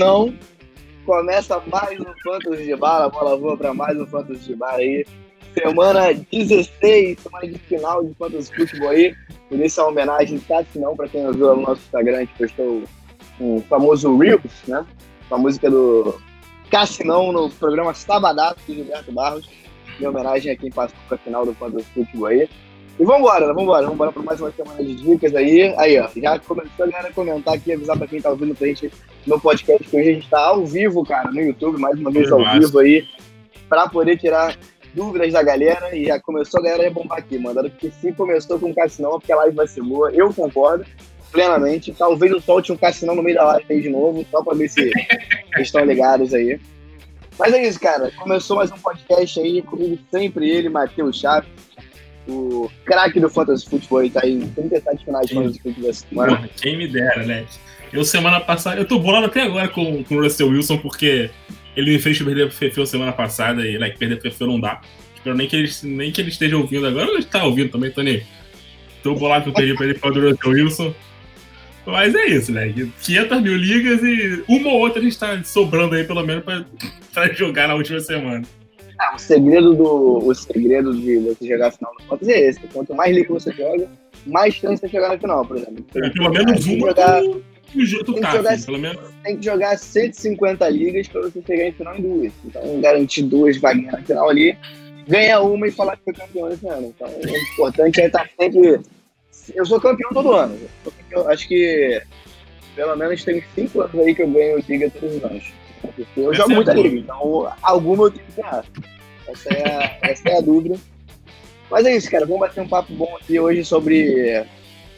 Cassinão, começa mais um Fantasy de Bala, bola voa para mais um Fantasy de Bala aí. Semana 16, semana de final de Fantasy Futebol aí. Por isso, a homenagem Cassinão, para quem não viu no nosso Instagram, gente postou o famoso Reels, né? Com a música do Cassinão no programa Sabadato de Gilberto Barros. Em homenagem a quem passou para a final do Fantasy Futebol aí. E vambora, né? vambora, vambora para mais uma semana de dicas aí. Aí, ó, já começou a galera comentar aqui, avisar para quem tá ouvindo pra gente no podcast que hoje a gente tá ao vivo, cara, no YouTube, mais uma vez ao vivo aí, para poder tirar dúvidas da galera. E já começou a galera a bombar aqui, mandando que se começou com Cassinão, porque a live vai ser boa. Eu concordo plenamente. Talvez eu solte um Cassinão no meio da live aí de novo, só para ver se estão ligados aí. Mas é isso, cara. Começou mais um podcast aí, comigo sempre ele, Matheus Chaves o craque do Fantasy Football tá aí em 37 finais de Fantasy Football essa semana. Quem me dera, né? Eu semana passada, eu tô bolado até agora com, com o Russell Wilson, porque ele me fez perder pro Fefeu semana passada e like, perder pro Fefeu não dá. Espero nem que, ele, nem que ele esteja ouvindo agora, ele tá ouvindo também, Tony. Tô bolado que eu perdi pra ele pro Russell Wilson. Mas é isso, né? 500 mil ligas e uma ou outra a gente tá sobrando aí, pelo menos, pra, pra jogar na última semana. Ah, o segredo do o segredo de você jogar a final do Fantasy é esse. Quanto mais liga você joga, mais chance de chegar na final, por exemplo. É, pelo menos uma jogar, tem, tá, que jogar, assim, pelo menos... tem que jogar 150 ligas para você chegar em final em duas. Então, garantir duas vaguinhas na final ali, ganha uma e falar que foi campeão esse ano. Então, é importante é estar sempre. Eu sou campeão todo ano. Eu acho que pelo menos tem cinco anos aí que eu ganho liga todos os anos. Eu jogo é muita liga, então alguma eu tenho que ganhar. Essa é, a, essa é a dúvida. Mas é isso, cara. Vamos bater um papo bom aqui hoje sobre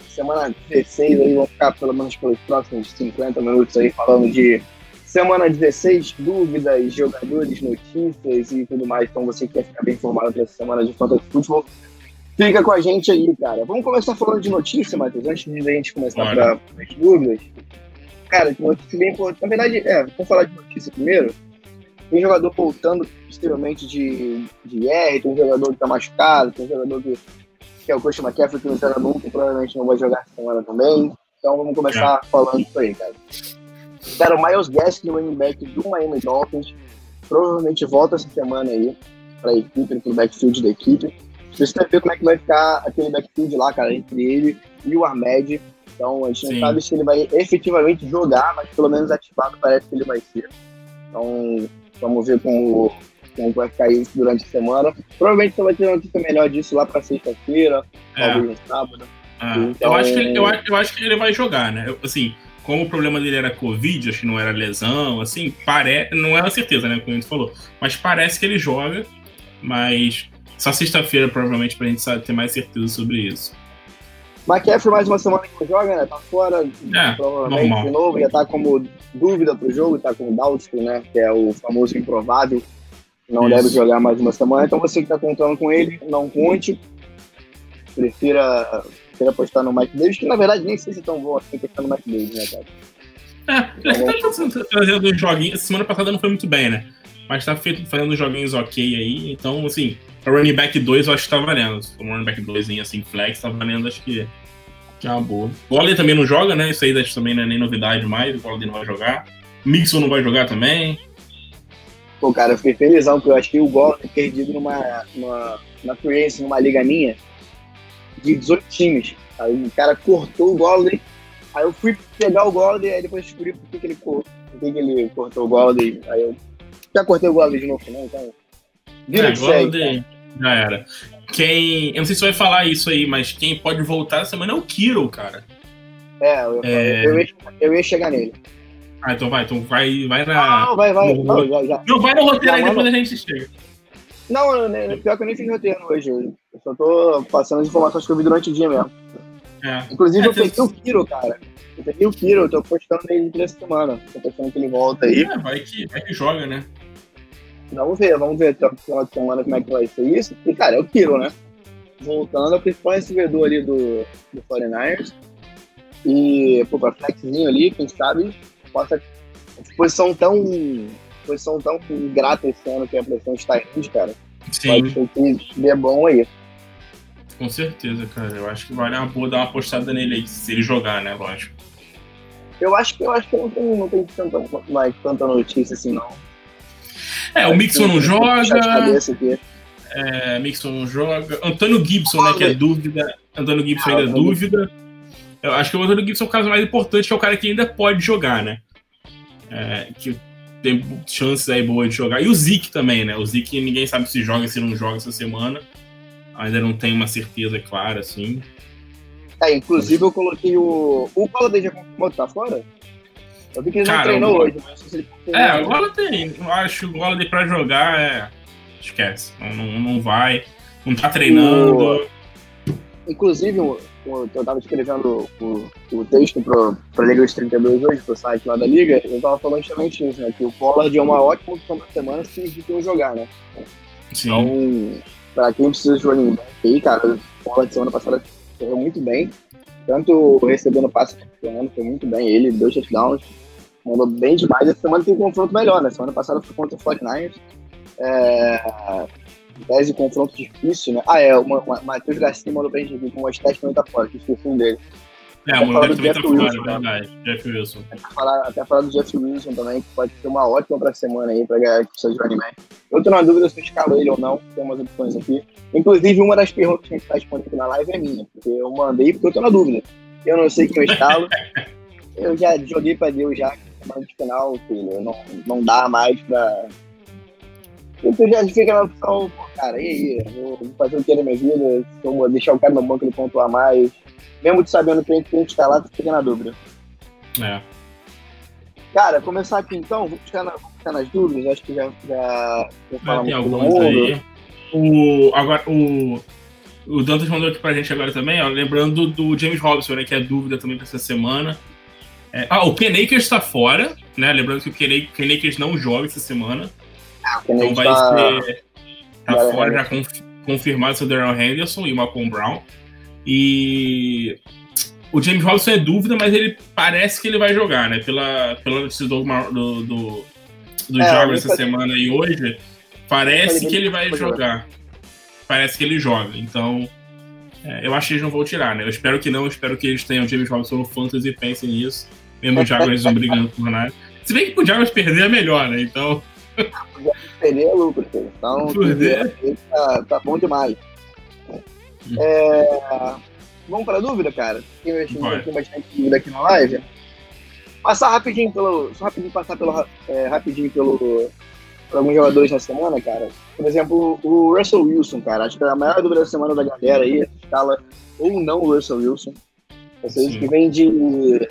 semana 16 aí, vamos ficar pelo menos pelos próximos 50 minutos aí falando de semana 16, dúvidas, jogadores, notícias e tudo mais. Então você quer ficar bem informado dessa semana de Fantasy Futebol, fica com a gente aí, cara. Vamos começar falando de notícia, Matheus, antes de a gente começar para as dúvidas. Cara, notícia bem importante. Na verdade, é, vamos falar de notícia primeiro. Tem jogador voltando possivelmente de, de R, tem jogador que tá machucado, tem jogador que, que é o Christian McCaffrey que não joga nunca, provavelmente não vai jogar essa semana também. Então vamos começar é. falando isso aí, cara. Cara, o Miles Gaskin, running back do Miami Dolphins, provavelmente volta essa semana aí para a equipe, para o backfield da equipe. Você vai ver como é que vai ficar aquele backfield lá, cara, entre ele e o Ahmed. Então, a gente Sim. não sabe se ele vai efetivamente jogar, mas pelo menos ativado parece que ele vai ser. Então, vamos ver como, como vai ficar isso durante a semana. Provavelmente você vai ter uma notícia melhor disso lá para sexta-feira, é. talvez no sábado. É. Então... Eu, acho que ele, eu, eu, acho que ele vai jogar, né? Eu, assim, como o problema dele era Covid, acho que não era lesão, assim, pare... não era certeza, né? Como a gente falou. Mas parece que ele joga, mas só sexta-feira, provavelmente, pra gente ter mais certeza sobre isso. McCaffrey mais uma semana que não joga, né? Tá fora, é, provavelmente, normal. de novo. Já tá como dúvida pro jogo, tá com o Doubtful, né? Que é o famoso improvável. Não Isso. deve jogar mais uma semana. Então você que tá contando com ele, não conte. Prefira, prefira apostar no Mike Davis, que na verdade nem sei se é tão bom assim apostar no Mike Davis, né, cara? É, ele tá trazendo uns joguinhos. Semana passada não foi muito bem, né? Mas tá fazendo joguinhos ok aí. Então, assim, Pra running back 2 eu acho que tá valendo. Um running back 2 assim, flex, tá valendo, acho que, que é uma boa. Golladay também não joga, né? Isso aí acho, também não é nem novidade mais. O Golladay não vai jogar. Mixon não vai jogar também. Pô, cara, eu fiquei felizão, porque eu que o Golladay perdido numa, numa, numa free numa liga minha, de 18 times. Aí o cara cortou o Golladay. Aí eu fui pegar o Golladay, aí depois descobri por que, que ele cortou. Por que, que ele cortou o Golladay. Aí eu já cortei o Golladay de novo, não, então Vira é, de... Já era. Quem. Eu não sei se vai falar isso aí, mas quem pode voltar essa semana é o Kiro, cara. É, eu, é... eu, ia, eu ia chegar nele. Ah, então vai, então vai, vai na. Não, vai, vai. No... Não, já, já. não, vai no roteiro aí, depois a gente chega. Não, pior que eu nem fiz roteiro hoje. Eu só tô passando as informações que eu vi durante o dia mesmo. É. Inclusive, é, eu peguei o Kiro, cara. Eu peguei o Kiro, eu tô postando ele essa semana. Tô pensando que ele volta aí. É, vai que, vai que joga, né? Vamos ver, vamos ver até o final de semana como é que vai ser isso. E, cara, é o Kiro, né? Voltando, é o principal recebedor ali do, do 49ers. E, pô, pra flexzinho ali, quem sabe, possa. Posição tão. Posição tão grata esse ano que é a posição de Tyrande, cara. Sim. Pode ser que dê bom aí. Com certeza, cara. Eu acho que vale uma boa dar uma apostada nele aí, se ele jogar, né? Lógico. Eu acho que eu acho que não tem, não tem tanta, mais, tanta notícia assim, não. É, o Mixon não joga. É, Mixon não joga. Antônio Gibson, né, que é dúvida. Antônio Gibson ainda é dúvida. Eu acho que o Antônio Gibson é o caso mais importante, que é o cara que ainda pode jogar, né? É, que tem chances aí boas de jogar. E o Zeke também, né? O Zeke ninguém sabe se joga, se não joga essa semana. Ainda não tem uma certeza clara, assim. É, inclusive eu coloquei o. O Holiday já que tá fora? Eu vi que ele Cara, não treinou hoje, mas se ele É, o Holiday, eu acho que o Holiday pra jogar é. Esquece. Não, não, não vai. Não tá treinando. O... Inclusive, eu, eu tava escrevendo o, o texto pro, pra Liga dos 32 hoje, pro site lá da Liga, eu tava falando justamente isso, né? Que o Pollard é uma ótima opção pra semana se o jogar, né? Sim. Então, pra quem precisa de running back aí, cara, o Pollard semana passada correu muito bem. Tanto recebendo passe ano, foi muito bem. Ele, dois touchdowns, mandou bem demais. Essa semana tem um confronto melhor, né? Semana passada foi contra o 49ers. É, tese confronto difícil, né? Ah, é, o Matheus Garcia mandou pra gente aqui com o stats também tá fora, que um dele. É, o Moleque também tá fora, é verdade. Jeff Wilson. Até falar, até falar do Jeff Wilson também, que pode ser uma ótima pra semana aí, pra ganhar que precisa de running back. Eu tô na dúvida se eu escalo ele ou não, tem umas opções aqui. Inclusive, uma das perguntas que a gente tá respondendo aqui na live é minha, porque eu mandei porque eu tô na dúvida. Eu não sei quem eu escalo. eu já joguei pra Deus já, semana de final, filho. Não, não dá mais pra. Então já fica na opção, cara, e aí? Vou fazer o que na minha vida? Vou deixar o cara no banco ele pontuar mais mesmo sabendo que a gente está lá, tu fica na dúvida. É. Cara, começar aqui então, vou ficar, na, vou ficar nas dúvidas, acho que já, já, já falamos Tem alguns aí. O, agora, o, o Dantas mandou aqui pra gente agora também, ó, lembrando do, do James Robson, né, que é dúvida também pra essa semana. É, ah, o Ken Akers tá fora, né? Lembrando que o Ken, Ken Akers não joga essa semana. Então vai tá... ser. Tá fora, já confirmado seu Darrell Henderson e o Malcolm Brown. E o James Robinson é dúvida, mas ele parece que ele vai jogar, né? Pela, pela notícia do, do, do, do é, jogo essa semana e hoje, parece que ele vai jogar. Parece que ele joga. Então, é, eu acho que eles não vão tirar, né? Eu espero que não, eu espero que eles tenham o James Robinson no Fantasy e pensem nisso. Mesmo o Jaguars não brigando por nada. Se bem que o Jaguars perder é melhor, né? Então. Perder é lucro, então. Perder. Tá, tá bom demais. É... Vamos para a dúvida, cara? Tem, tem bastante dúvida aqui na live. Passar rapidinho pelo. Só rapidinho passar pelo, é, rapidinho pelo, por alguns jogadores na semana, cara. Por exemplo, o Russell Wilson, cara. Acho que é a maior dúvida da semana da galera aí, escala ou não o Russell Wilson. Ou seja, que vem de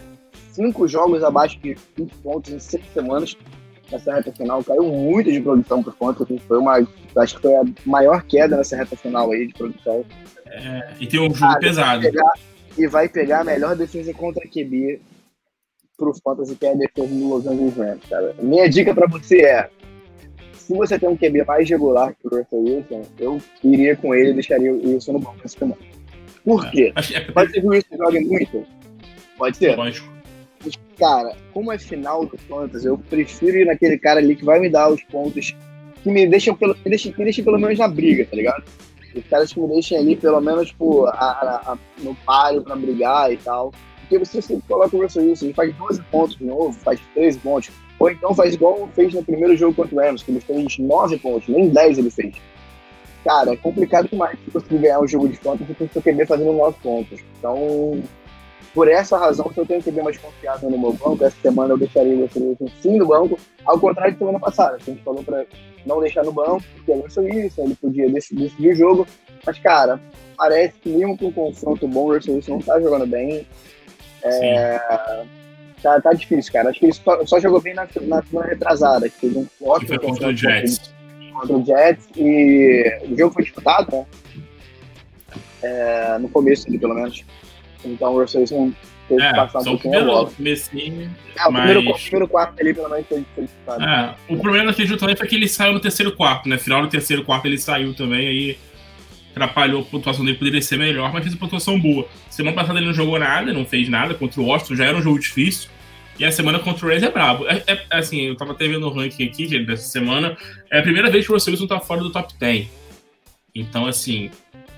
cinco jogos abaixo de 20 pontos em seis semanas nessa reta final. Caiu muito de produção por conta. Foi uma. Acho que foi a maior queda nessa reta final aí de produção. É, e tem um jogo ah, pesado. Vai pegar, e vai pegar a melhor defesa contra QB pro Fantasy, que é a defesa do Los Angeles Rams, cara. Minha dica pra você é: se você tem um QB mais regular que o Russell Wilson, eu iria com ele e deixaria o Wilson no banco essa semana. Por é, quê? É, Pode ser que o Wilson jogue muito? Pode ser. Lógico. Cara, como é final do Fantasy, eu prefiro ir naquele cara ali que vai me dar os pontos que me deixam pelo, me deixam, me deixam pelo menos na briga, tá ligado? Os caras que me deixem ali, pelo menos, tipo, a, a, a, no páreo pra brigar e tal. Porque você sempre coloca o Russell Wilson, ele faz 12 pontos de novo, faz 13 pontos. Ou então faz igual fez no primeiro jogo contra o Rams, que ele fez 9 pontos, nem 10 ele fez. Cara, é complicado demais você conseguir ganhar um jogo de fantasy o seu QB fazendo 9 pontos. Então, por essa razão que eu tenho que ter mais confiança no meu banco, essa semana eu deixaria o Russell Wilson sim no banco, ao contrário de semana passada, que a gente falou para não deixar no banco, porque o Russell Wilson, ele podia decidir, o jogo, mas cara, parece que mesmo com um confronto bom, o Russell Wilson não tá jogando bem. É, tá, tá difícil, cara. Acho que ele só, só jogou bem na, na semana retrasada, que fez um ótimo contra o Jets. Contra o Jets, e o jogo foi disputado, né? É, no começo ali, pelo menos. Então o Russell Wilson teve é, que passar um pouquinho primeiro. Comecinho, é, o mas... primeiro, primeiro quarto ali, pelo menos, foi, foi disputado. É, o problema daquele jogo também foi que ele saiu no terceiro quarto, né? Final do terceiro quarto ele saiu também, aí atrapalhou a pontuação dele, poderia ser melhor, mas fez uma pontuação boa. Semana passada ele não jogou nada, não fez nada contra o Washington, já era um jogo difícil. E a semana contra o Rams é brabo. É, é, assim, eu tava até vendo o ranking aqui, dessa semana. É a primeira vez que o Russell Wilson tá fora do top 10. Então, assim,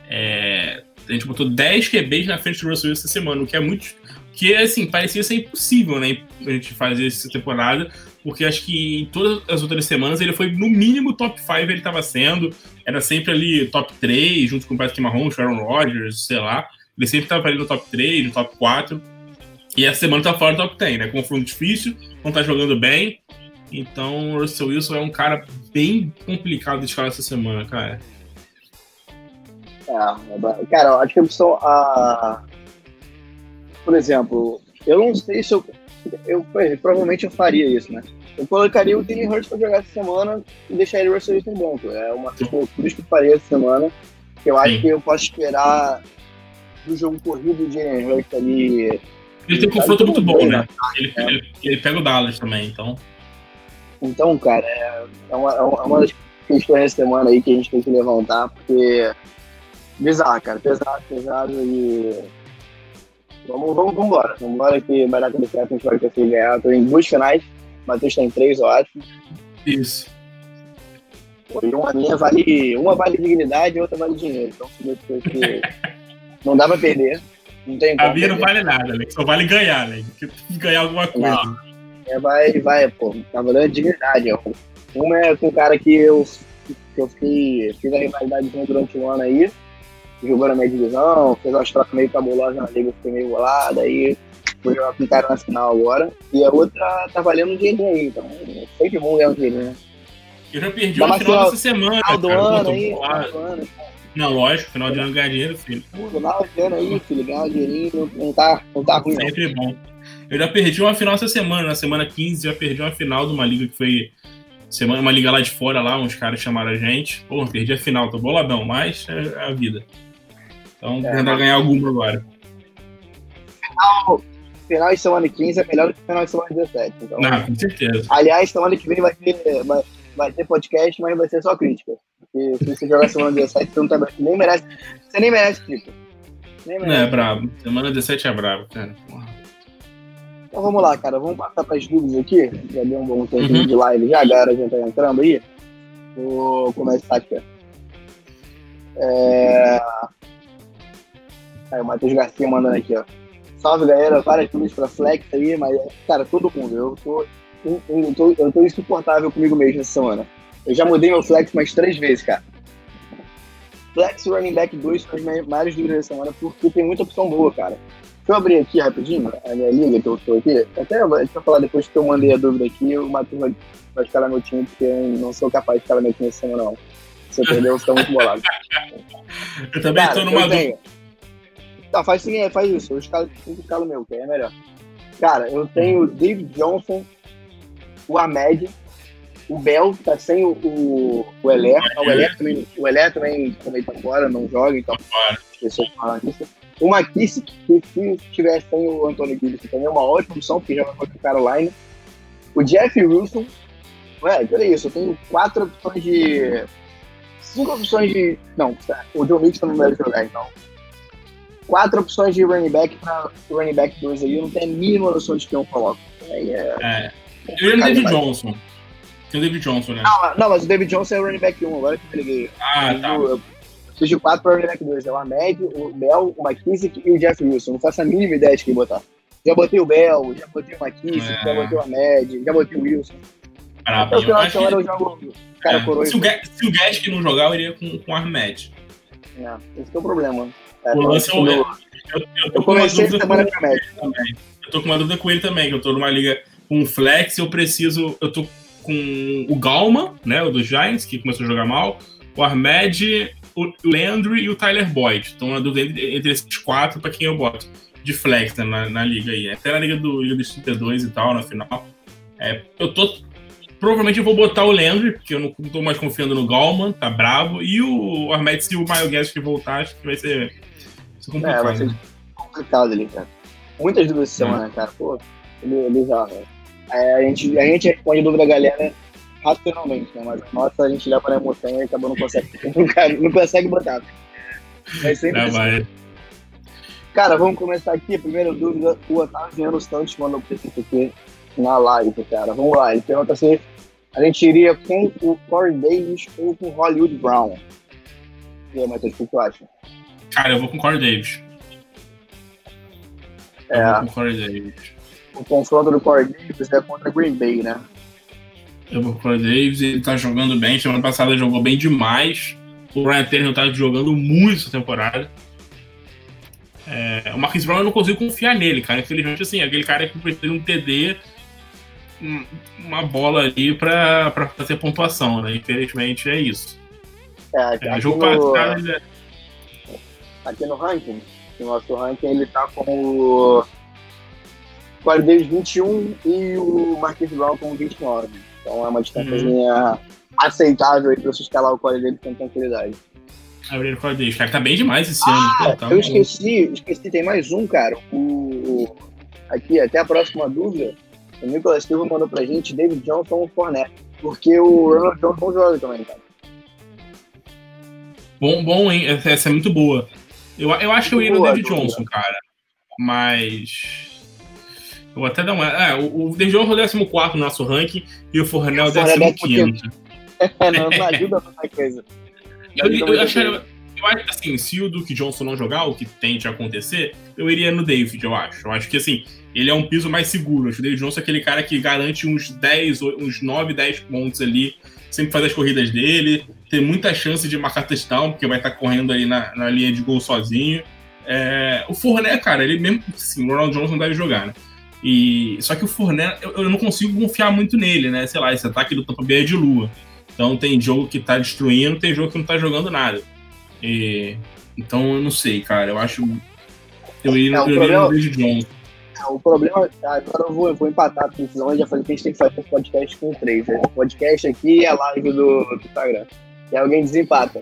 É, a gente botou 10 QBs na frente do Russell Wilson essa semana, o que é muito. Que, assim, parecia ser impossível, né? A gente fazer essa temporada, porque acho que em todas as outras semanas ele foi no mínimo top 5 ele estava sendo. Era sempre ali top 3, junto com o Patrick Mahomes, Aaron Rodgers, sei lá. Ele sempre estava ali no top 3, no top 4. E essa semana tá fora do top 10, né? Confronto difícil, não tá jogando bem. Então o Russell Wilson é um cara bem complicado de escalar essa semana, cara. É, cara, eu acho que a opção. A... Por exemplo, eu não sei se eu, eu. Provavelmente eu faria isso, né? Eu colocaria o Danny Hurts pra jogar essa semana e deixaria o Russell Wilson banco. É uma das loucuras que eu faria essa semana. Que eu acho que eu posso esperar do jogo corrido de Danny Hurts ali. Ele tem um confronto muito bom, né? Ele, é. ele, ele, pega o Dallas também, então. Então, cara, é, é uma, é uma das questões da semana aí que a gente tem que levantar, porque Bizarro, cara. Pesado, pesado e. Vamos, vamos, vamos embora. Vamos embora que vai dar tudo certo, a gente vai conseguir ganhar. Tô em duas finais, o Matheus tem três, eu acho. Isso. E uma minha vale. Uma vale dignidade e outra vale dinheiro. Então, que não dá pra perder. Não tem A minha não vale nada, né? Só vale ganhar, né? Ganhar alguma coisa. Não. É, vai, vai, pô. Tá valendo dignidade. Ó. Uma é com o cara que eu, que eu fiquei, fiz a rivalidade durante um ano aí jogou na minha divisão, fez umas trocas meio cabulosas na liga, fiquei meio bolado, aí fui jogar com um cara na final agora. E a outra tá valendo um dinheirinho aí, então sempre bom ganhar um dinheirinho, né? Eu já perdi o final dessa semana. Final do cara, ano aí, final do ano. Não, lógico, final de ano ganhar dinheiro, filho. Final de ano aí, filho, ganhar dinheirinho não tá, não tá ruim. Sempre não. bom. Eu já perdi uma final essa semana, na semana 15, já perdi uma final de uma liga que foi semana, uma liga lá de fora, lá, uns caras chamaram a gente. Pô, perdi a final, tô boladão, mas é a vida. Então, é, tentar ganhar alguma agora. Final, final de semana 15 é melhor do que final de semana 17. Então, Não, com certeza. Aliás, semana que vem vai ter, vai, vai ter podcast, mas vai ser só crítica. Porque se você jogar semana 17, você não tá, nem merece. Você nem merece crítica. Nem merece. Não, é brabo. Semana 17 é brabo, cara. Então vamos lá, cara. Vamos passar para as dúvidas aqui. Já deu um bom tempo uhum. de live já, a galera já tá entrando aí. Vou começar aqui. É... Aí o Matheus Garcia mandando aqui, ó. Salve, galera. Várias dúvidas pra Flex aí, mas, cara, todo mundo. Eu tô, eu, eu, tô, eu tô insuportável comigo mesmo essa semana. Eu já mudei meu Flex mais três vezes, cara. Flex Running Back 2 são as maiores dúvidas da semana, porque tem muita opção boa, cara. Deixa eu abrir aqui rapidinho a minha liga que eu tô aqui. Até a gente vai falar depois que eu mandei a dúvida aqui, o Matheus vai, vai escalar meu time, porque eu não sou capaz de escalar meu time essa semana, não. Se eu perder, eu fico muito bolado. eu também tô numa dúvida. Tá, faz, sim, faz isso. Eu escalo, eu escalo meu, que é melhor. Cara, eu tenho o David Johnson, o Ahmed, o Bell, tá sem o, o, o Elé. O Elé também, o Elé também, também tá fora, não joga, então esqueci de falar isso. O McKissick, que se tiver sem o Anthony Gibson, também é uma ótima opção, porque joga contra o Carolina. O Jeff Wilson, ué, olha isso, eu tenho quatro opções de. Cinco opções de. Não, o John Mixon não deve jogar, então quatro opções de running back para running back 2 aí, eu não tenho a mínima noção de quem eu coloco. Aí é, é. Eu ia no David Johnson. Tem o David Johnson, né? Não, não, mas o David Johnson é o running back 1, agora que eu liguei. Ah, tá. Eu, preciso de quatro para running back 2. É o Ahmed, o Bell, o McKissick e o Jeff Wilson. Não faço a mínima ideia de quem botar. Já botei o Bell, já botei o McKissick, é. já botei o Ahmed, já botei o Wilson. Até o final de semana eu jogo cara é. coroa. Se o, se o Gask não jogar, eu iria com, com o Ahmed. É, esse é o problema. É, o lance é o, eu, eu, eu, tô eu comecei semana com também. Eu tô com uma dúvida com ele também, que eu tô numa liga com o Flex, eu preciso. Eu tô com o Galma, né? O dos Giants, que começou a jogar mal, o Ahmed, o Landry e o Tyler Boyd. Então, uma dúvida entre, entre esses quatro para quem eu boto de flex né, na, na, liga aí. Até na liga do Liga dos 32 e tal, na final. É, eu tô. Provavelmente eu vou botar o Landry, porque eu não tô mais confiando no Galman, tá bravo. E o Ahmed, se o Miles Guest que voltar, acho que vai ser é. É, vai ser né? complicado ali, cara. Muitas dúvidas essa semana, cara. Pô, é bizarro. Né? É, a, gente, a gente responde a dúvida da galera racionalmente, né? Mas nossa, a gente leva na emoção e acaba não consegue, não, consegue botar. É sempre não, vai. Cara, vamos começar aqui. Primeira dúvida, o Otaviano Santos mandou gente aqui na live, cara. Vamos lá, ele pergunta se a gente iria com o Corey Davis ou com o Hollywood Brown. E aí, Matheus, o que tu acha? Cara, eu vou com o Corey Davis. É. Eu vou com o Corey Davis. O confronto do Corey Davis é contra Green Bay, né? Eu vou com o Corey Davis, ele tá jogando bem. Semana passada ele jogou bem demais. O Ryan Tannehill tá jogando muito essa temporada. É, o Marquis Brown eu não consigo confiar nele, cara. Infelizmente, assim, aquele cara que precisa de um TD, uma bola ali pra, pra fazer pontuação, né? Infelizmente é isso. É, É, jogo no, passado, ele- aqui no ranking, no nosso ranking, ele tá com o Davis 21 e o Marquis Brown com 29. Então é uma distânciazinha aceitável aí pra você escalar o Davis com tranquilidade. Corey Davis, cara, tá bem demais esse ano. pô, tá eu esqueci, esqueci, tem mais um, cara. O, o- aqui, até a próxima dúvida, o Nicolas Silva mandou pra gente David Johnson ou Fournette. Porque o Ronald Johnson não joga também, cara. Bom, bom, hein? Essa é muito boa. Eu, eu acho que eu iria no David. Johnson, cara. Mas. Eu vou até dar uma. É, o, o David Johnson é o 14 no nosso ranking e o Fornel é o Fournette é 15. É, não, não ajuda muita coisa. Eu, eu, coisa. eu acho assim, se o Duke Johnson não jogar, o que tende a acontecer, eu iria no David, eu acho. Eu acho que assim, ele é um piso mais seguro. Que o David Johnson é aquele cara que garante uns 10, uns 9, 10 pontos ali, sempre faz as corridas dele, tem muita chance de marcar touchdown, porque vai estar correndo ali na, na linha de gol sozinho. É, o Fournet, cara, ele mesmo, assim, o Ronald Johnson deve jogar, né? E, só que o Fournet, eu, eu não consigo confiar muito nele, né? Sei lá, esse ataque do Tampa Bay é de lua. Então tem jogo que tá destruindo, tem jogo que não tá jogando nada. E, então eu não sei, cara. Eu acho. Eu iria, É, no problema- Johnson. É, O problema, agora eu vou, eu vou empatar a decisão, eu já falei que a gente tem que fazer esse podcast com três. Né? O podcast aqui e a live do, do Instagram. E alguém desempata.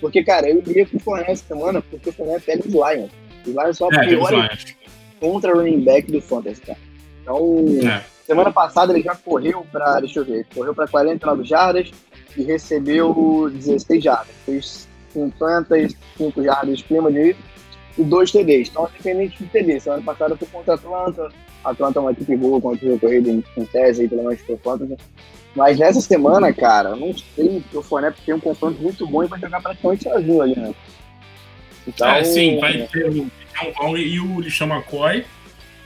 Porque, cara, eu iria com o Fournette essa semana, porque o Fournette pega os Lions. Os Lions são a É, pior contra running back do Fantasy, cara. Então, É. semana passada ele já correu pra, deixa eu ver, correu pra 49 jardas e recebeu 16 jardas. Fez 55 jardas clima de e dois TDs. Então, independente do TD, semana passada foi contra a Atlanta. A Atlanta é uma equipe boa contra o corrida em, em tese, aí, pelo menos por Fantasy. Mas nessa semana, cara, eu não sei, porque o Fournette tem um confronto muito bom e vai jogar praticamente sozinho ali, né? Então, É, sim, vai ter o John e o Lixão McCoy,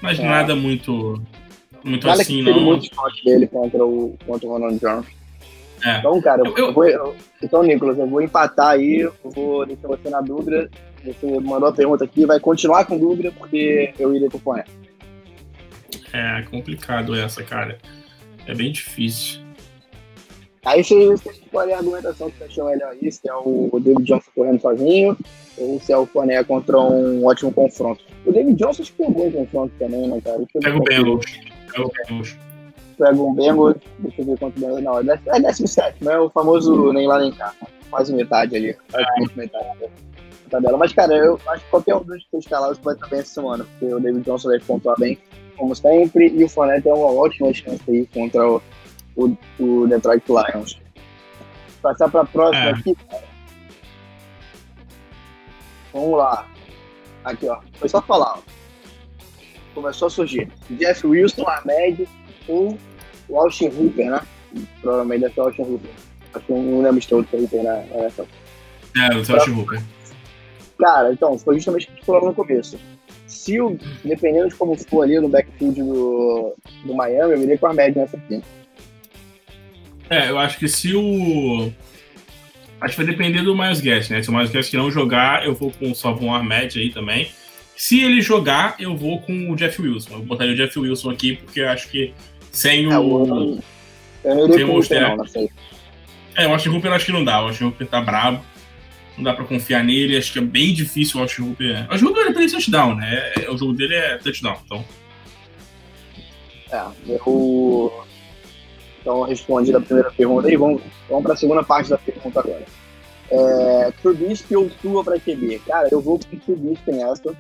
mas É. nada muito, muito Nada assim, que não. muito esporte dele contra o, contra o Ronald Jones. É. Então, cara, eu, Eu- eu vou, eu- então, Nicolas, eu vou empatar aí, eu vou deixar você na dúvida. Você mandou a pergunta aqui, vai continuar com dúvida, porque eu iria com Fournette. É complicado essa, cara. É bem difícil. Aí você, você escolhe a argumentação que você achou melhor aí, se é o David Johnson correndo sozinho, ou se é o Fournette contra um ótimo confronto. O David Johnson acho que pegou um confronto também, né, cara? Pega o Bengals. Pega o Bengals. Pega um Bengals, deixa eu ver quanto Bengals. Não, é dez- é 17, não é o famoso nem lá nem cá. Quase metade ali. Praticamente metade da tabela. Mas, cara, eu acho que qualquer um dos três escalados vai estar bem essa semana, porque o David Johnson deve pontuar bem, como sempre, e o Fournette tem uma ótima chance aí contra o, o, o Detroit Lions. Passar para a próxima É. aqui, cara. Vamos lá. Aqui, ó. Foi só falar, ó. Começou a surgir. Jeff Wilson, Ahmed ou o Austin Hooper, né? Provavelmente deve ser o Austin Hooper. Acho que não lembro de outro Hooper na, na NFL. É, o Josh Hooper. Cara, então, foi justamente o que a gente falou no começo. Se o, dependendo de como for ali no backfield do, do Miami, eu iria com a média nessa aqui. É, eu acho que se o. Acho que vai depender do Miles Guest, né? Se o Miles Guest não jogar, eu vou com o Salvon Ahmed aí também. Se ele jogar, eu vou com o Jeff Wilson. Eu botaria o Jeff Wilson aqui, porque eu acho que sem É, o. eu não iria um o Hooper. não, nessa aí. É, o Austin Hooper eu acho que não dá. O Austin Hooper tá brabo. Não dá pra confiar nele. Acho que é bem difícil o Austin Hooper. O Austin Hooper é touchdown, né? É- o jogo dele é touchdown. Então, É, eu. Então, respondi a primeira pergunta aí. Vamos, vamos para a segunda parte da pergunta agora. É, Trubisky ou Tua para QB? Cara, eu vou com Trubisky nessa.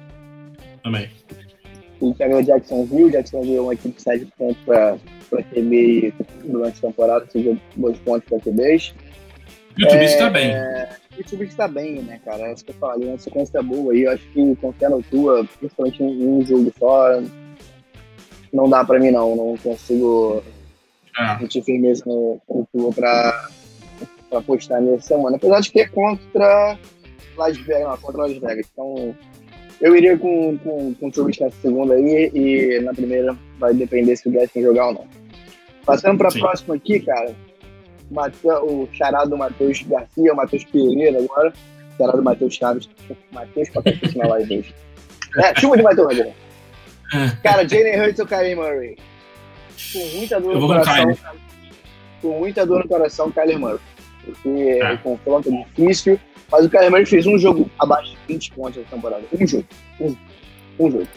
também. E pega o Jacksonville. Jacksonville é uma equipe que sai de pontos para QB durante a temporada, seja dois pontos para QBs. E o Trubisky É, tá bem. E o Trubisky tá bem, né, cara? É isso que eu falei, uma sequência boa aí. Eu acho que confiar no Tua, principalmente um jogo fora, não dá pra mim, não. Não consigo É. sentir firmeza no, no Tua pra, pra apostar nessa semana. Apesar de que é contra Las Vegas, não, contra Las Vegas. Então, eu iria com, com, com o Trubisky nessa segunda aí e na primeira vai depender se o Gaskin jogar ou não. Passando para a próxima aqui, cara, o charado do Matheus Garcia, o Matheus Pereira agora, charado do Matheus Chaves, Matheus Patrick na live hoje. É, chuva de Matheus Pereira. Cara, Jalen Hurts ou Kylie Murray? Com muita dor no coração. Com muita dor no coração, Kylie Murray. Porque é. o confronto é difícil, mas o Kyler Murray fez um jogo abaixo de 20 pontos na temporada. Um jogo. Um, um jogo.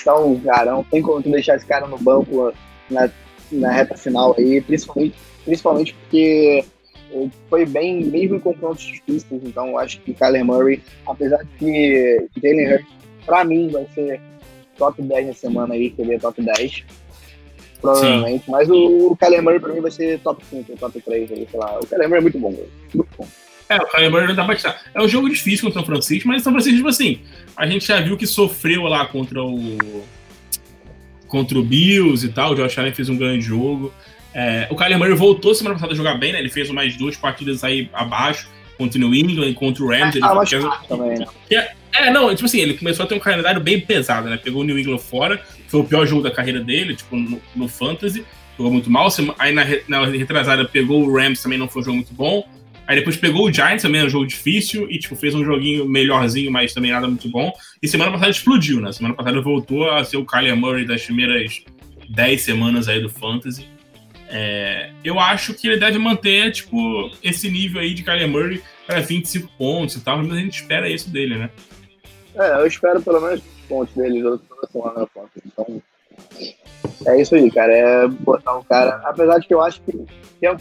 Então, cara, não tem como tu deixar esse cara no banco na, na reta final aí, principalmente, principalmente porque foi bem, mesmo em confrontos difíceis, então acho que Kyler Murray, apesar de que Jalen Hurts, pra mim, vai ser top 10 na semana aí, seria top 10, provavelmente. Sim. Mas o, o Kyler Murray pra mim vai ser top 5, top 3, sei lá. O Kyler Murray é muito bom, muito bom. É, o Kyler Murray não dá pra tirar. É um jogo difícil contra o São Francisco, mas o São Francisco, tipo assim, a gente já viu que sofreu lá contra o. contra o Bills e tal. O Josh Allen fez um grande jogo. É, o Kyler Murray voltou semana passada a jogar bem, né? Ele fez mais duas partidas aí abaixo contra o New England e contra o Rams. É, ele ah, fez... também, né? É, é, não, tipo assim, ele começou a ter um calendário bem pesado, né? Pegou o New England fora, foi o pior jogo da carreira dele, tipo, no, no Fantasy, jogou muito mal. Aí na, na retrasada pegou o Rams, também não foi um jogo muito bom. Aí depois pegou o Giants, também é um jogo difícil, e tipo, fez um joguinho melhorzinho, mas também nada muito bom. E semana passada explodiu, né? Semana passada voltou a ser o Kyler Murray das primeiras 10 semanas aí do Fantasy. É, eu acho que ele deve manter, tipo, esse nível aí de Kyler Murray para 25 pontos e tal, mas a gente espera isso dele, né? É, eu espero pelo menos pontos dele toda semana. Então, é isso aí, cara. É botar o cara. Apesar de que eu acho que tem uma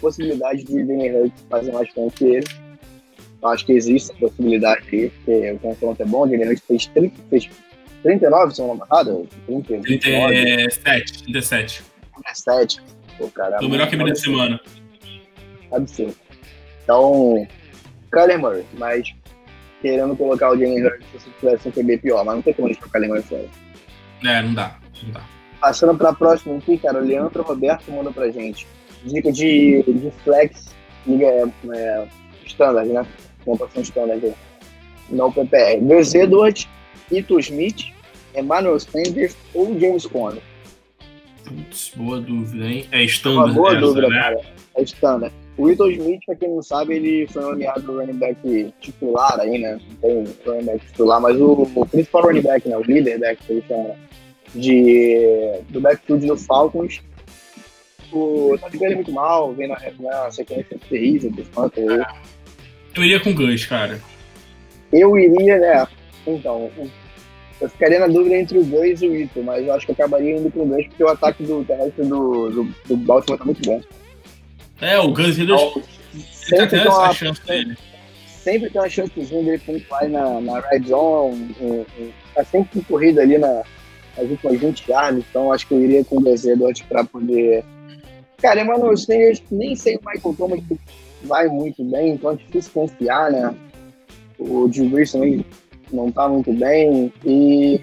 possibilidade, de Hurts fazer mais pontos que ele. Eu acho que existe essa possibilidade aí, porque o confronto é bom. O Jalen Hurts fez, 30, fez 39 semana passada? 30, 37, 37. 37. Pô, cara. O melhor que da semana. Absurdo. Então, Kyler Murray, mas querendo colocar o Jalen Hurts se tivesse um QB pior, mas não tem como deixar o Kyler Murray fora. É, não dá, não dá. Passando para a próxima aqui, cara, o Leandro Roberto mandou pra gente. Dica de, de flex, liga é, é, standard, né? Pontuação standard aqui. Não PPR. Gus Edwards, Ito Smith, Emmanuel Sanders ou James Conner? Putz, boa dúvida, hein? É standard. Uma boa essa, dúvida, né? cara. É standard. O Ito Smith, pra quem não sabe, ele foi nomeado running back titular aí, né? Não tem running back titular, mas o, o principal running back, né? O líder back que ele chama de, do backfield do Falcons. O, tá ele muito mal, vem na, na sequência terrível do Phantom. Eu iria com o Gus, cara. Eu iria, né? Então, eu ficaria na dúvida entre o Gus e o Ito, mas eu acho que eu acabaria indo com o Gus porque o ataque do terrestre do, do, do Baltimore tá muito bom. É, o Gus Edwards sempre tem uma chance dele. Sempre tem uma chancezinha dele pontuar na, na red zone, tá sempre corrido ali na, nas últimas 20 yards, então acho que eu iria com o Gus Edwards pra poder... Cara, mano, eu nem sei o Michael Thomas que vai muito bem, então é difícil confiar, né? O Drew Brees também não tá muito bem, e,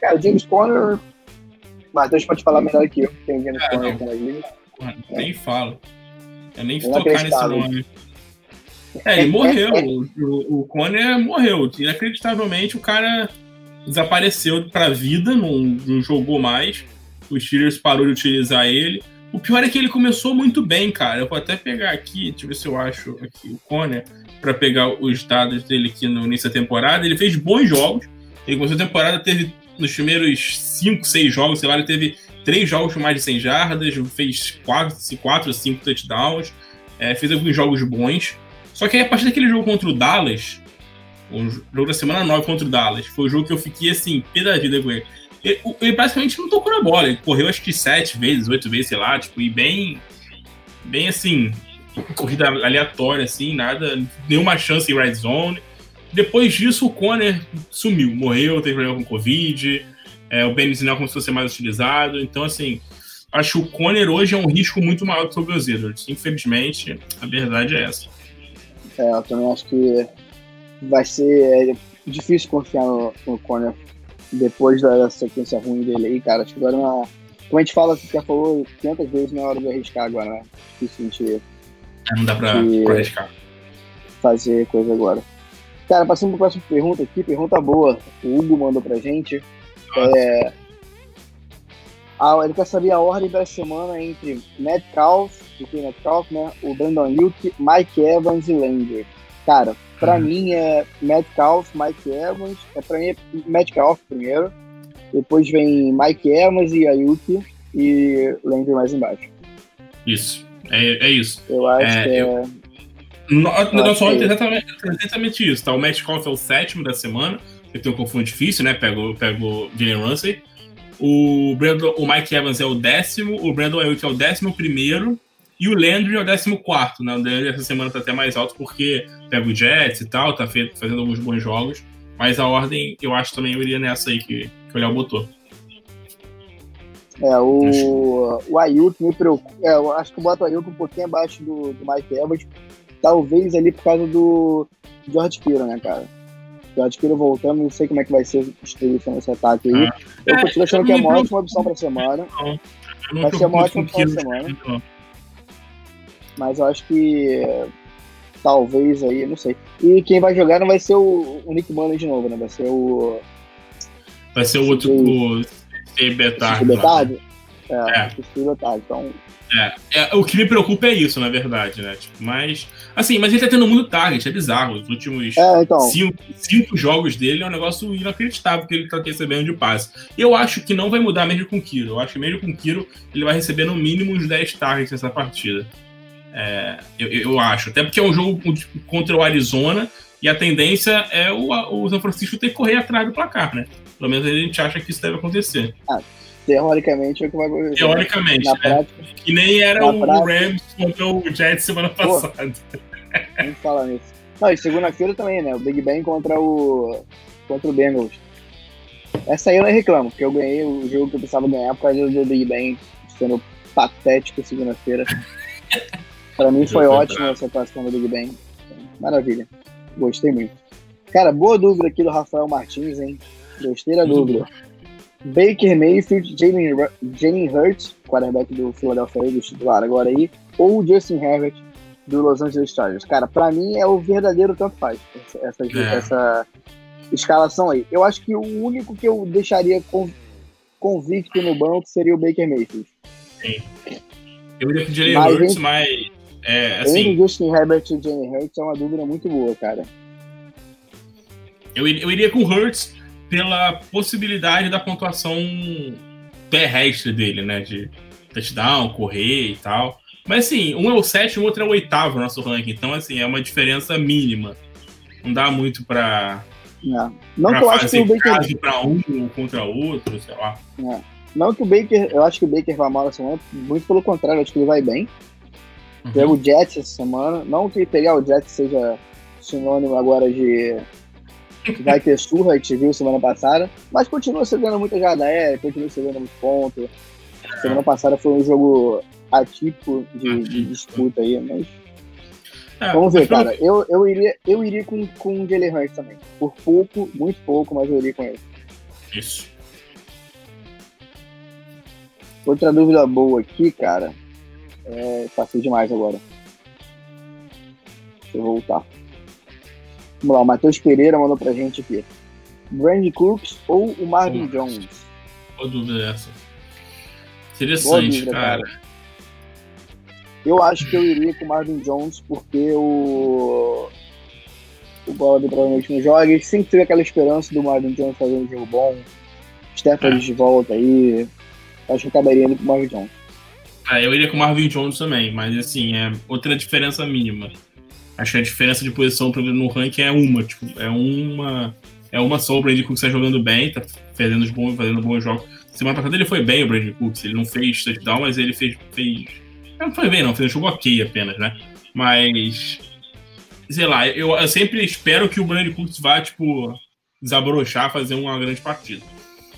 cara, o James Conner, Matheus pode falar melhor que eu, que tem James é, Conner com as ligas. Nem falo. Eu nem tocar nesse nome. É, ele morreu. o, o Conner morreu. Inacreditavelmente, o cara desapareceu pra vida, não, não jogou mais. O Steelers parou de utilizar ele. O pior é que ele começou muito bem, cara. Eu vou até pegar aqui, deixa eu ver se eu acho aqui o Conner, para pegar os dados dele aqui no início da temporada. Ele fez bons jogos. Ele começou a temporada, teve nos primeiros 5, 6 jogos, sei lá, ele teve três jogos com mais de 100 jardas, fez quatro, quatro cinco touchdowns, é, fez alguns jogos bons. Só que aí, a partir daquele jogo contra o Dallas, o jogo da semana 9 contra o Dallas, foi o jogo que eu fiquei assim, pé da vida com ele. Ele, ele basicamente não tocou na bola, ele correu acho que sete vezes, oito vezes, sei lá, tipo, e bem, bem assim, corrida aleatória, assim, nada, nenhuma chance em red zone. Depois disso, o Conner sumiu, morreu, teve problema com Covid, é, o Benizinho começou a ser mais utilizado. Então, assim, acho que o Conner hoje é um risco muito maior que o Edwards. Infelizmente, a verdade é essa. É, eu também acho que vai ser é, difícil confiar no, no Conner depois da sequência ruim dele aí, cara. Acho que agora, uma, como a gente fala, já falou 500 vezes, não é hora de arriscar agora, né? Difícil sentir. É, não dá pra, que... pra arriscar. fazer coisa agora. Cara, passando para a próxima pergunta aqui, pergunta boa. O Hugo mandou pra gente. É, a, ele quer saber a ordem da semana entre Metcalf, o Metcalf, né? O Brandon Yuki, Mike Evans e Lander. Cara, pra uhum. mim é Metcalf, Mike Evans. É pra mim é Metcalf primeiro. Depois vem Mike Evans e Ayuki e Lander mais embaixo. Isso. É, é isso. Eu acho é, que é. Eu... No, é exatamente, exatamente isso, tá? O Metcalf é o sétimo da semana, ele tem um confronto difícil, né? Pega, pega o Jalen Ramsey. O, Brandon, o Mike Evans é o décimo, o Brandon Ayuk é o décimo primeiro, e o Landry é o décimo quarto, né? O Landry essa semana tá até mais alto porque pega o Jets e tal, tá fazendo alguns bons jogos. Mas a ordem, eu acho também eu iria nessa aí que, que o Léo botou. É, o, o Ayuk me preocupa. É, eu acho que eu boto o Ayuk um pouquinho abaixo do, do Mike Evans. Talvez ali por causa do George Kittle, né, cara? George Kittle voltando, não sei como é que vai ser a distribuição desse ataque aí. Ah, eu continuo achando que é uma ótima opção pra semana. Vai ser uma ótima opção pra semana. Mas eu acho que talvez aí, não sei. E quem vai jogar não vai ser o, o Nick Mullen de novo, né? Vai ser o. Vai ser o outro. O Steve Betard. Betard? É, é. Então. É, é, o que me preocupa é isso, na verdade, né? Tipo, mas. Assim, mas ele tá tendo muito target, é bizarro. Os últimos é, então. cinco, cinco, jogos dele é um negócio inacreditável que ele tá recebendo de passe. Eu acho que não vai mudar mesmo com o Kiro. Eu acho que mesmo com o Kiro ele vai receber no mínimo uns 10 targets nessa partida. É, eu, eu, acho. Até porque é um jogo contra o Arizona e a tendência é o, o São Francisco ter que correr atrás do placar, né? Pelo menos a gente acha que isso deve acontecer. Ah, teoricamente é o que vai acontecer. Teoricamente, na né? prática, que nem era o prática, Rams contra o Jets semana passada. Vamos falar nisso. Não, e segunda-feira também, né? O Big Ben contra o, contra o Bengals. Essa aí eu não reclamo, porque eu ganhei o jogo que eu precisava ganhar por causa do Big Ben sendo patético segunda-feira. Para mim foi ótimo essa atuação do Big Ben. Maravilha. Gostei muito. Cara, boa dúvida aqui do Rafael Martins, hein? Gostei da dúvida. Baker Mayfield, Jalen Hurts, quarterback do Philadelphia Eagles, titular agora aí, ou Justin Herbert, do Los Angeles Chargers. Cara, para mim é o verdadeiro tanto faz essa, essa, é. essa, escalação aí. Eu acho que o único que eu deixaria convicto no banco seria o Baker Mayfield. Sim. Eu iria com o Jalen Hurts, mas é, assim, Entre Justin Herbert e Jalen Hurts é uma dúvida muito boa, cara. Eu, eu iria com o Hurts pela possibilidade da pontuação terrestre dele, né? De touchdown, correr e tal. Mas assim, um é o sétimo, o outro é o oitavo no nosso ranking. Então, assim, é uma diferença mínima. Não dá muito pra. Não, não pra que eu acho que o Baker. pra um contra outro, sei lá. Não. não que o Baker. Eu acho que o Baker vai mal essa semana. Muito pelo contrário, eu acho que ele vai bem. Uhum. Pega o Jets essa semana. Não que pegar o Jets seja sinônimo agora de que vai ter surra, a gente viu semana passada, mas continua cedendo muita jada aérea, continua cedendo muito ponto. Semana passada foi um jogo atípico de, de disputa aí, mas. É, Vamos ver, cara. Eu, eu iria, eu iria com, com o Jalen Hurts também. Por pouco, muito pouco, mas eu iria com ele. Isso. Outra dúvida boa aqui, cara. É, passei demais agora. Deixa eu voltar. Vamos lá, o Matheus Pereira mandou pra gente aqui. Brandon Cooks ou o Marvin Jones? Boa dúvida essa. Interessante, dúvida, cara. cara. Eu acho que eu iria com o Marvin Jones porque o. O Golladay provavelmente não joga. E sempre teve aquela esperança do Marvin Jones fazer um jogo bom. Stephanie é. de volta aí. Acho que eu acabaria indo com o Marvin Jones. É, eu iria com o Marvin Jones também, mas assim, é outra diferença mínima. Acho que a diferença de posição no ranking é uma, tipo, é uma. É uma só, o Brandon Cooks tá jogando bem, tá fazendo bons, fazendo bons jogos. Semana passada ele foi bem, o Brandon Cooks. Ele não fez touchdown, mas ele fez. fez... Não foi bem, não, fez um jogo ok apenas, né? Mas. Sei lá, eu, eu sempre espero que o Brandon Cooks vá, tipo, desabrochar, fazer uma grande partida.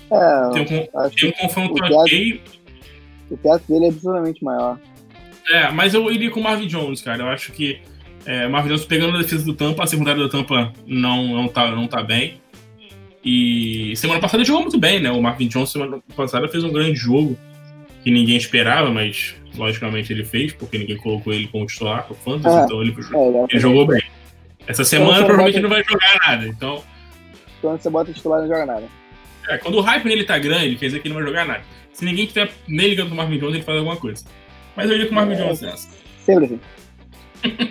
É, tem um, tem um confronto ok. O teatro dele é absurdamente maior. É, mas eu iria com o Marvin Jones, cara. Eu acho que é, Marvin Jones pegando a defesa do Tampa, a secundária do Tampa não, não, tá, não tá bem. E semana passada jogou muito bem, né? O Marvin Jones semana passada fez um grande jogo que ninguém esperava, mas logicamente ele fez, porque ninguém colocou ele como titular, o Fantasy, é, então ele, é, ele jogou bem. Essa semana provavelmente bota... não vai jogar nada, então. Quando você bota titular, não joga nada. É, quando o hype nele tá grande, quer dizer que ele não vai jogar nada. Se ninguém tiver nem ligando com o Marvin Jones, ele faz alguma coisa. Mas eu iria com o Marvin é, Jones nessa. Sempre assim.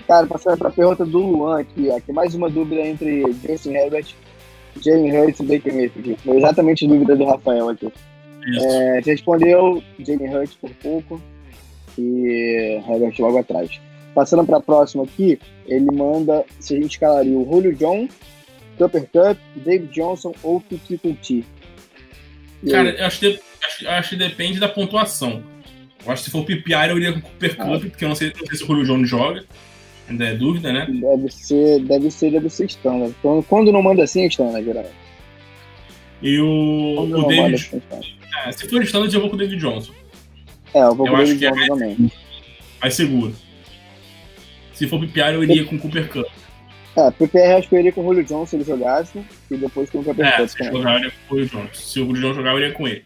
Cara, passando pra pergunta do Luan aqui, aqui mais uma dúvida entre Jason Herbert, Jalen Hurts e Baker Mayfield. Foi exatamente a dúvida do Rafael aqui. É, respondeu Jalen Hurts por pouco e Herbert logo atrás. Passando para a próxima aqui, ele manda se a gente escalaria o Julio Jones, Cooper Cup, David Johnson ou Kiki Kuti. Cara, eu acho, acho, acho que depende da pontuação. Eu acho que se for o PPR, eu iria com o Cooper ah. Cup, porque eu não sei, não sei se o Julio Jones joga. Ainda é dúvida, né? Deve ser, deve ser, deve ser standard. Quando, quando não manda assim, é standard, geralmente. E o, o David. Assim, é, se for standard, eu vou com o David Johnson. É, eu vou eu com o David Johnson é também. Mais seguro. Se for PPR, eu iria com o Cooper Cup. É, PPR acho que eu iria com o Julio Jones se ele jogasse, e depois com o Cooper é, Cup. Se jogar, eu iria com o Julio Jones. Se o Julio Jones jogar, eu iria com ele.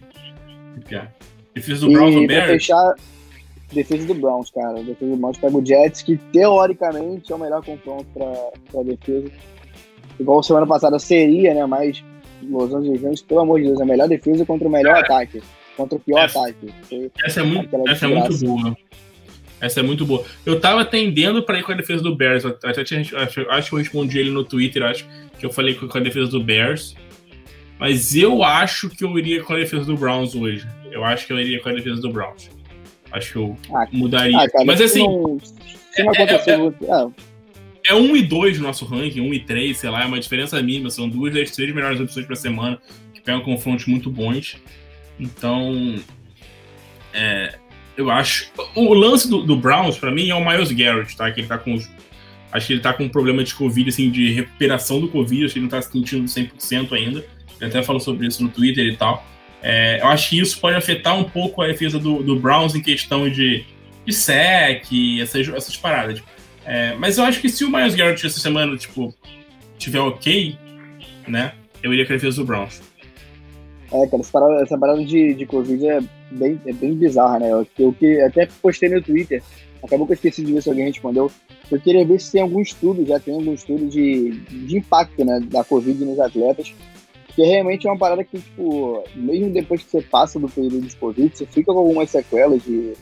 PPR. Defesa do Browns ou Bears? fechar, defesa do Browns, cara. Defesa do Browns pega o Jets, que teoricamente é o melhor confronto pra, pra defesa. Igual semana passada seria, né? Mas Los Angeles Rams, pelo amor de Deus, é a melhor defesa contra o melhor ataque. Contra o pior essa, ataque. essa é muito, essa é muito boa. Essa é muito boa. Eu tava tendendo para ir com a defesa do Bears. Até tinha, acho, acho que eu respondi ele no Twitter, acho que eu falei com a defesa do Bears. Mas eu acho que eu iria com a defesa do Browns hoje. Eu acho que eu iria com a defesa do Browns. Acho que eu ah, mudaria. Ah, cara, Mas assim. Não, é, é, é, é 1 e 2 no nosso ranking, 1 e 3, sei lá, é uma diferença mínima. São duas das três melhores opções para semana, que pegam confrontos muito bons. Então. É, eu acho. O lance do, do Browns, para mim, é o Miles Garrett, tá? Que ele tá com. Acho que ele tá com um problema de Covid, assim, de recuperação do Covid, acho que ele não tá se sentindo 100% ainda. Ele até falou sobre isso no Twitter e tal. É, eu acho que isso pode afetar um pouco a defesa do, do Browns em questão de, de sec e essas, essas paradas. É, mas eu acho que se o Miles Garrett essa semana, tipo, tiver ok, né, eu iria com a defesa do Browns. É, cara, essa parada, essa parada de, de Covid é bem, é bem bizarra, né? Eu, que até postei no Twitter, acabou que eu esqueci de ver se alguém respondeu. Eu queria ver se tem algum estudo, já tem algum estudo de, de impacto né, da Covid nos atletas. Porque realmente é uma parada que, tipo, mesmo depois que você passa do período de Covid, você fica com algumas sequelas de,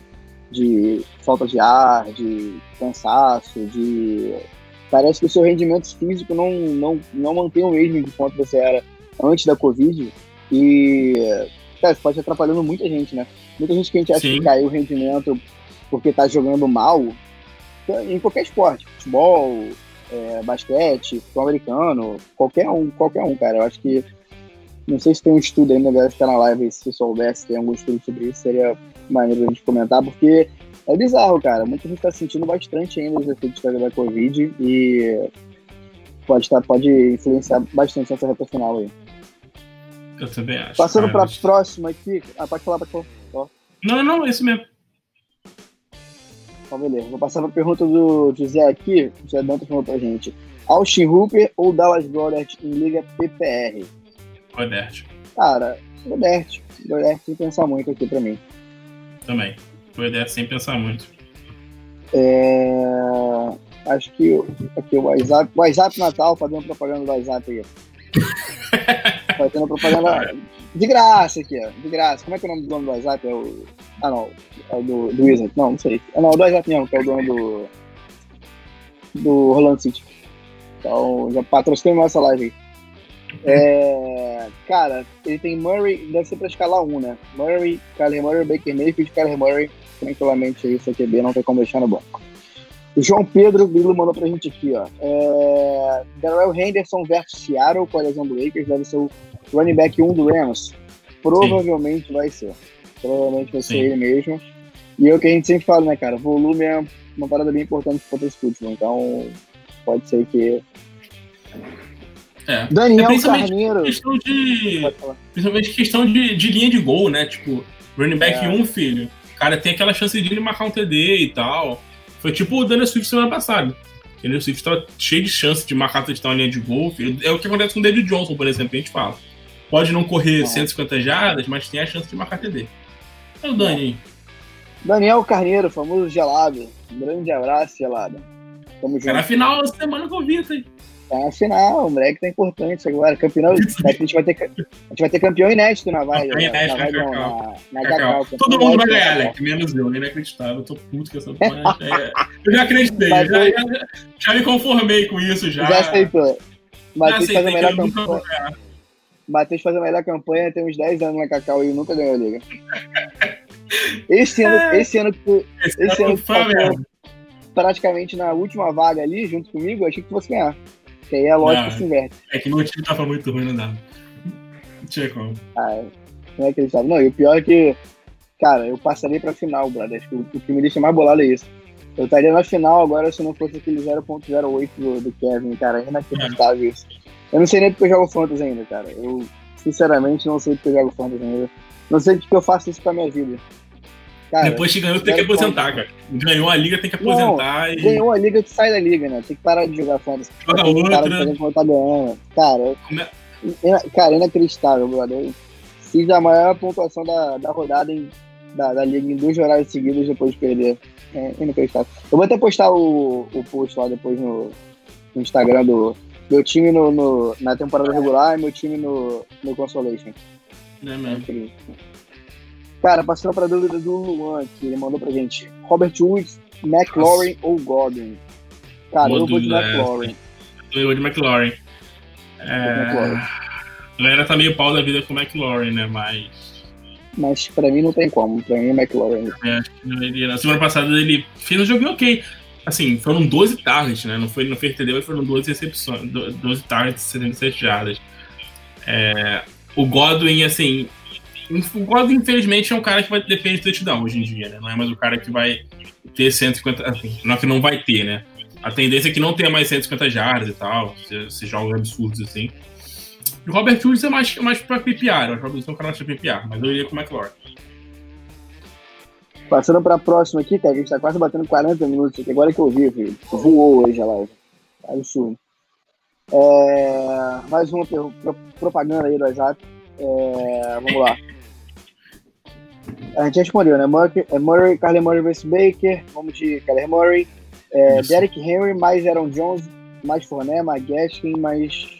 de falta de ar, de cansaço, de. Parece que o seu rendimento físico não, não, não mantém o mesmo de quanto você era antes da Covid. E, cara, isso pode atrapalhando muita gente, né? Muita gente que a gente acha Sim. que caiu o rendimento porque tá jogando mal, em qualquer esporte, futebol, é, basquete, futebol americano, qualquer um, qualquer um, cara. Eu acho que não sei se tem um estudo ainda, galera ficar na live, se soubesse, tem algum estudo sobre isso, seria maneiro a gente comentar, porque é bizarro, cara. Muita gente tá sentindo bastante ainda os efeitos da Covid e pode, tá, pode influenciar bastante essa reta final aí. Eu também acho. Passando para a próxima aqui. Ah, pode falar, pode falar. Não, não, é isso mesmo. Então, beleza. Vou passar para a pergunta do José aqui. O José Dantas falou pra gente. Austin Hooper ou Dallas Goddard em Liga PPR? Goddard. Cara, Goddard. Goddard sem pensar muito aqui para mim. Também. Goddard sem pensar muito. É... Acho que aqui, o WhatsApp, WhatsApp Natal, fazendo propaganda do WhatsApp aí. Fazendo propaganda de graça aqui, ó. De graça. Como é que é o nome do dono do WhatsApp? É o. Ah, não. É o do, do Wizard. Não, não sei. É, não, do WhatsApp mesmo, que é o dono do. Do Rolando City. Então, já patrocinou essa live aí. É, cara, ele tem Murray, deve ser pra escalar um, né? Murray, Kyler Murray, Baker Mayfield, Kyler Murray, tranquilamente aí, seu QB não tem como deixar no banco. O João Pedro Grilo mandou pra gente aqui, ó. É, Darrell Henderson versus Seattle com a lesão do Lakers deve ser o running back 1 do Rams. Provavelmente Sim. vai ser. Provavelmente vai Sim. ser ele mesmo. E é o que a gente sempre fala, né, cara? Volume é uma parada bem importante contra esse futebol. Então, pode ser que. É. Daniel é Carneiro. Questão de, principalmente questão de, de linha de gol, né? Tipo, running back 1, é. um, filho. O cara tem aquela chance de ele marcar um TD e tal. Foi tipo o Daniel Swift semana passada. O Daniel Swift tava cheio de chance de marcar touchdown linha de gol. É o que acontece com o David Johnson, por exemplo, que a gente fala. Pode não correr 150 jardas, mas tem a chance de marcar TD. É o Dani. Daniel Carneiro, famoso gelado. Um grande abraço, gelado. Tamo junto. É na final da semana com o Vitor, hein? Tá na final, o moleque tá importante agora. Campeão, a gente vai ter, a gente vai ter campeão inédito na vaga. Campeão na, inédito, na, na Cacau. na, na Cacau. Cacau, Todo mundo vai ganhar. Alec, menos eu. É inacreditável. Eu tô puto com essa porra. É, eu já acreditei. Já, foi- já, já me conformei com isso já. Já aceitou. Já Matheus faz a que melhor campanha. Matheus faz a melhor campanha, tem uns 10 anos na Cacau e nunca ganhou a liga. Esse ano, esse ano que Esse Esse ano merda. praticamente na última vaga ali, junto comigo, eu achei que tu fosse ganhar. Que aí a lógica se inverte. É que meu time tava muito ruim, não dava. Não tinha como. Ah, não é acreditável. Não, e o pior é que, cara, eu passaria pra final, brother. Acho que o, o que me deixa mais bolado é isso. Eu estaria na final agora se não fosse aquele 0.08 do, do Kevin, cara. É inacreditável isso. Eu não sei nem porque eu jogo Fantasy ainda, cara. Eu, sinceramente, não sei porque eu jogo Fantasy ainda. Não sei porque eu faço isso com a minha vida. Cara, Depois que ganhou, tem que aposentar, cara. Ganhou a liga, tem que aposentar e ganhou a liga, tu sai da liga, né? Tem que parar de jogar Fantasy. joga outra. tá ganhando. Cara, é- cara, inacreditável, brother. Fiz a maior pontuação da, da rodada em- da, da liga em duas horários seguidos depois de perder. É inacreditável. Eu vou até postar o, o post lá depois no, no Instagram do meu time no, no- na temporada regular e meu time no, no Consolation. Né, É mesmo? incrível. Cara, passando pra dúvida do Luan, que ele mandou pra gente. Robert Woods, McLaurin ou Godwin? Cara, eu vou de essa. McLaurin. Eu vou de McLaurin. McLaurin. É... A galera tá meio pau da vida com o McLaurin, né? Mas. Mas pra mim não tem como. Pra mim é McLaurin. iria. Na semana passada ele fez um joguinho ok. Assim, foram 12 targets, né? Não foi, não foi TD, mas foram 12 recepções. do- 12 targets, 77 jardas. É, o Godwin, assim. O Godwin, infelizmente, é um cara que vai depender de touchdown hoje em dia, né? Não é mais o cara que vai ter 150. Assim, não é que não vai ter, né? A tendência é que não tenha mais 150 jardas e tal, esses jogos absurdos assim. O Robert Woods é mais, mais pra PPR, o Robert é um cara mais pra PPR, mas eu iria com o McLaurin. Passando pra próxima aqui, cara, a gente tá quase batendo 40 minutos aqui. Agora que eu vi, filho. Voou hoje a live. Tá Absurdo. É... Mais uma propaganda aí do WhatsApp. É... Vamos lá. A gente respondeu, né? Murray, é Murray, Kyler Murray vs Baker. Vamos de Kyler Murray. É. Derrick Henry, mais Aaron Jones, mais Fournette, mais Gaskin, mais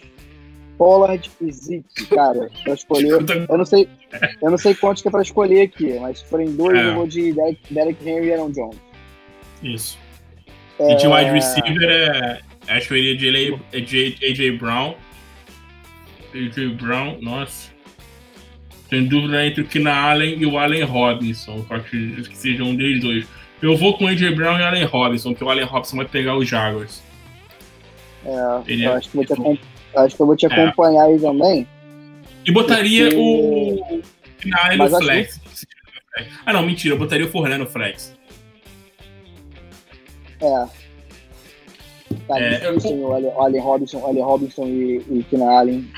Pollard e Zeke. Cara, pra escolher... Eu não sei, eu não sei quantos que é pra escolher aqui, mas se forem dois, É. eu vou de Derek, Derek Henry e Aaron Jones. Isso. É, E de wide receiver, é, acho que eu iria de AJ, AJ, AJ Brown. AJ Brown, nossa. Tem dúvida entre o Keenan Allen e o Allen Robinson. Eu acho que seja um deles dois. Eu vou com o AJ Brown e o Allen Robinson, que o Allen Robinson vai pegar os Jaguars. é, ele eu é- acho que, te, acho que eu vou te É. acompanhar aí também. E botaria Porque- o Keenan Allen no flex. Ah, não, mentira. Eu botaria o Fournette no flex. É. Tá É, difícil, o Allen, Robinson, Allen Robinson e, e Keenan Allen.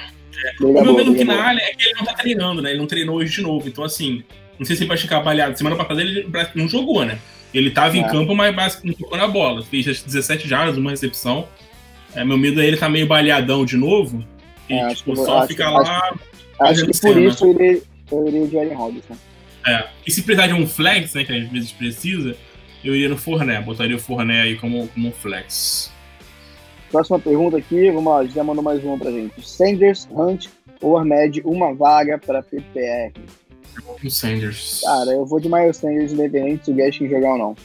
O meu boa, medo do. Allen é que ele não tá treinando, né? Ele não treinou hoje de novo. Então, assim, não sei se ele vai ficar baleado. Semana passada ele não jogou, né? Ele tava em É. campo, mas basicamente não tocou na bola. Fez as 17 jardas, uma recepção. É, meu medo é ele tá meio baleadão de novo. E É, acho tipo, que só acho- ficar acho- lá. Acho que por cena. isso iria, eu iria de Allen Robinson. É. E se precisar de um flex, né? Que às vezes precisa, eu iria no Fournet. Botaria o Fournet aí como, como um flex. Próxima pergunta aqui, vamos lá, já mandou mais uma pra gente. Sanders, Hunt ou Ahmed, uma vaga pra PPR? Eu vou com o Sanders. Cara, eu vou de Miles Sanders, independente se o Gaskin jogar ou não.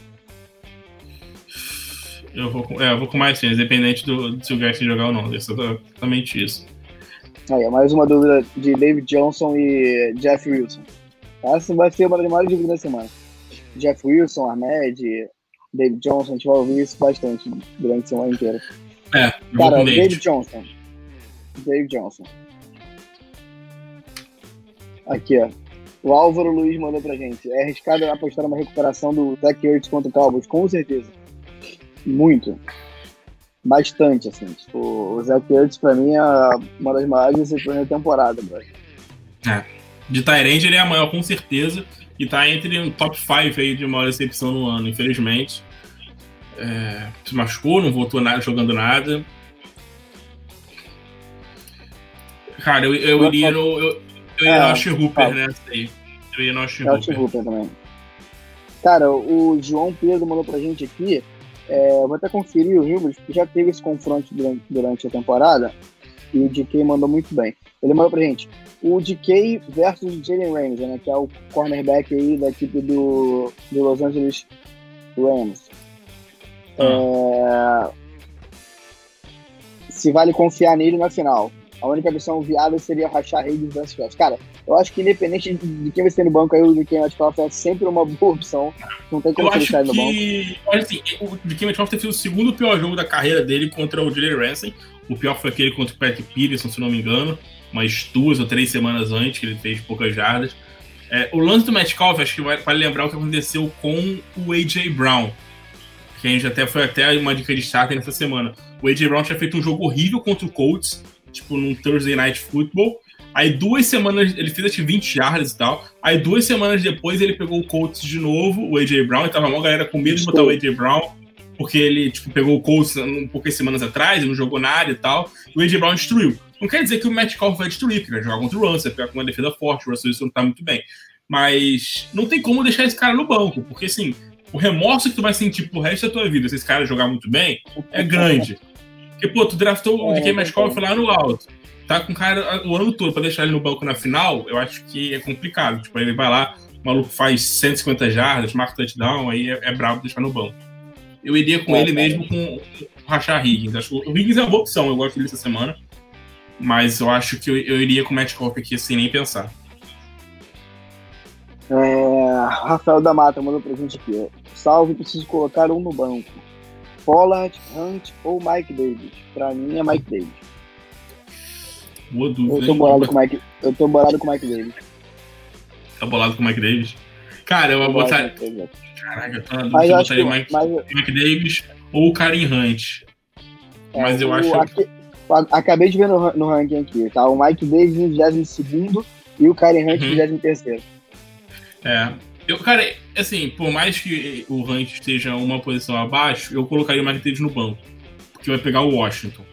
Eu vou com, é, eu vou com mais Sanders, independente do, se o Gaston jogar ou não. É exatamente isso. Aí, mais uma dúvida de David Johnson e Jeff Wilson. Essa vai ser uma das maiores dúvidas da semana. Jeff Wilson, Ahmed, David Johnson, a gente vai ouvir isso bastante durante a semana inteira. É, eu vou Cara, David David. Johnson. David Johnson. Aqui, ó. O Álvaro Luiz mandou pra gente. É arriscado apostar numa recuperação do Zach Ertz contra o Cowboys? Com certeza. Muito. Bastante, assim. Tipo, o Zach Ertz, pra mim, é uma das maiores decepções da temporada, bro. De Tyrande ele é a maior, com certeza. E tá entre o top 5 aí de maior recepção no ano, infelizmente. É, se machucou, não voltou nada, jogando nada. Cara, eu, eu iria no. Eu, eu iria É, no Austin Hooper nessa aí. Eu iria no Tim Hooper. Hooper também. Cara, o João Pedro mandou pra gente aqui É, vou até conferir o Rivers, que já teve esse confronto durante, durante a temporada, e o DK mandou muito bem. Ele mandou pra gente o DK versus Jalen Ramsey, né, que é o cornerback aí da equipe do, do Los Angeles Rams. É, se vale confiar nele na final. A única opção viável seria rachar Higgins versus Josh. Cara, eu acho que independente de quem vai ser no banco aí, o DK Metcalf é sempre uma boa opção. Não tem como ele sair no banco. Olha assim, o DK Metcalf tem sido o segundo pior jogo da carreira dele contra o Jalen Ramsey. O pior foi aquele contra o Patrick Peterson, se não me engano, umas duas ou três semanas antes, que ele fez poucas jardas. É, o lance do Metcalf, acho que vai, vai lembrar o que aconteceu com o A.J. Brown, que a gente até foi até uma dica de starter nessa semana. O A.J. Brown tinha feito um jogo horrível contra o Colts, tipo num Thursday Night Football. Aí duas semanas, ele fez acho 20 yards e tal. Aí duas semanas depois ele pegou o Colts de novo, o A.J. Brown, e tava uma galera com medo de botar o A.J. Brown porque ele tipo, pegou o Colts um poucas semanas atrás, não jogou nada e tal, e o A.J. Brown destruiu. Não quer dizer que o Matt Call vai destruir, porque vai jogar contra o Russell, pegar com uma defesa forte, o Russell Wilson não tá muito bem. Mas não tem como deixar esse cara no banco, porque assim, o remorso que tu vai sentir pro resto da tua vida se esse cara jogar muito bem é grande. Porque, pô, tu draftou o DK Metcalf foi lá no alto. Tá com o cara o ano todo pra deixar ele no banco na final, eu acho que é complicado. Tipo, ele vai lá, o maluco faz 150 jardas, marca touchdown, aí é, é brabo deixar no banco eu iria com é, ele mesmo com o Rachar Higgins. Acho que o Higgins é uma boa opção, eu gosto dele essa semana. Mas eu acho que eu, eu iria com o Corp aqui sem nem pensar. É, Rafael da Mata mandou pra gente aqui. Salve, preciso colocar um no banco. Pollard, Hunt ou Mike Davis? Pra mim é Mike Davis. Boa dúvida. Eu tô bolado com o Mike, eu tô bolado com o Mike Davis. Tá bolado com o Mike Davis? Cara, eu vou botar. Caraca, eu tô na dúvida eu botaria o Mike, mas... Mike Davis ou o Karen Hunt. É, mas eu acho. Aqui, acabei de ver no, no ranking aqui, tá? O Mike Davis em 22 e o Karen Hunt em uhum. 23. É. Eu, cara, assim, por mais que o Hunt esteja uma posição abaixo, eu colocaria o Mike Davis no banco. Porque vai pegar o Washington.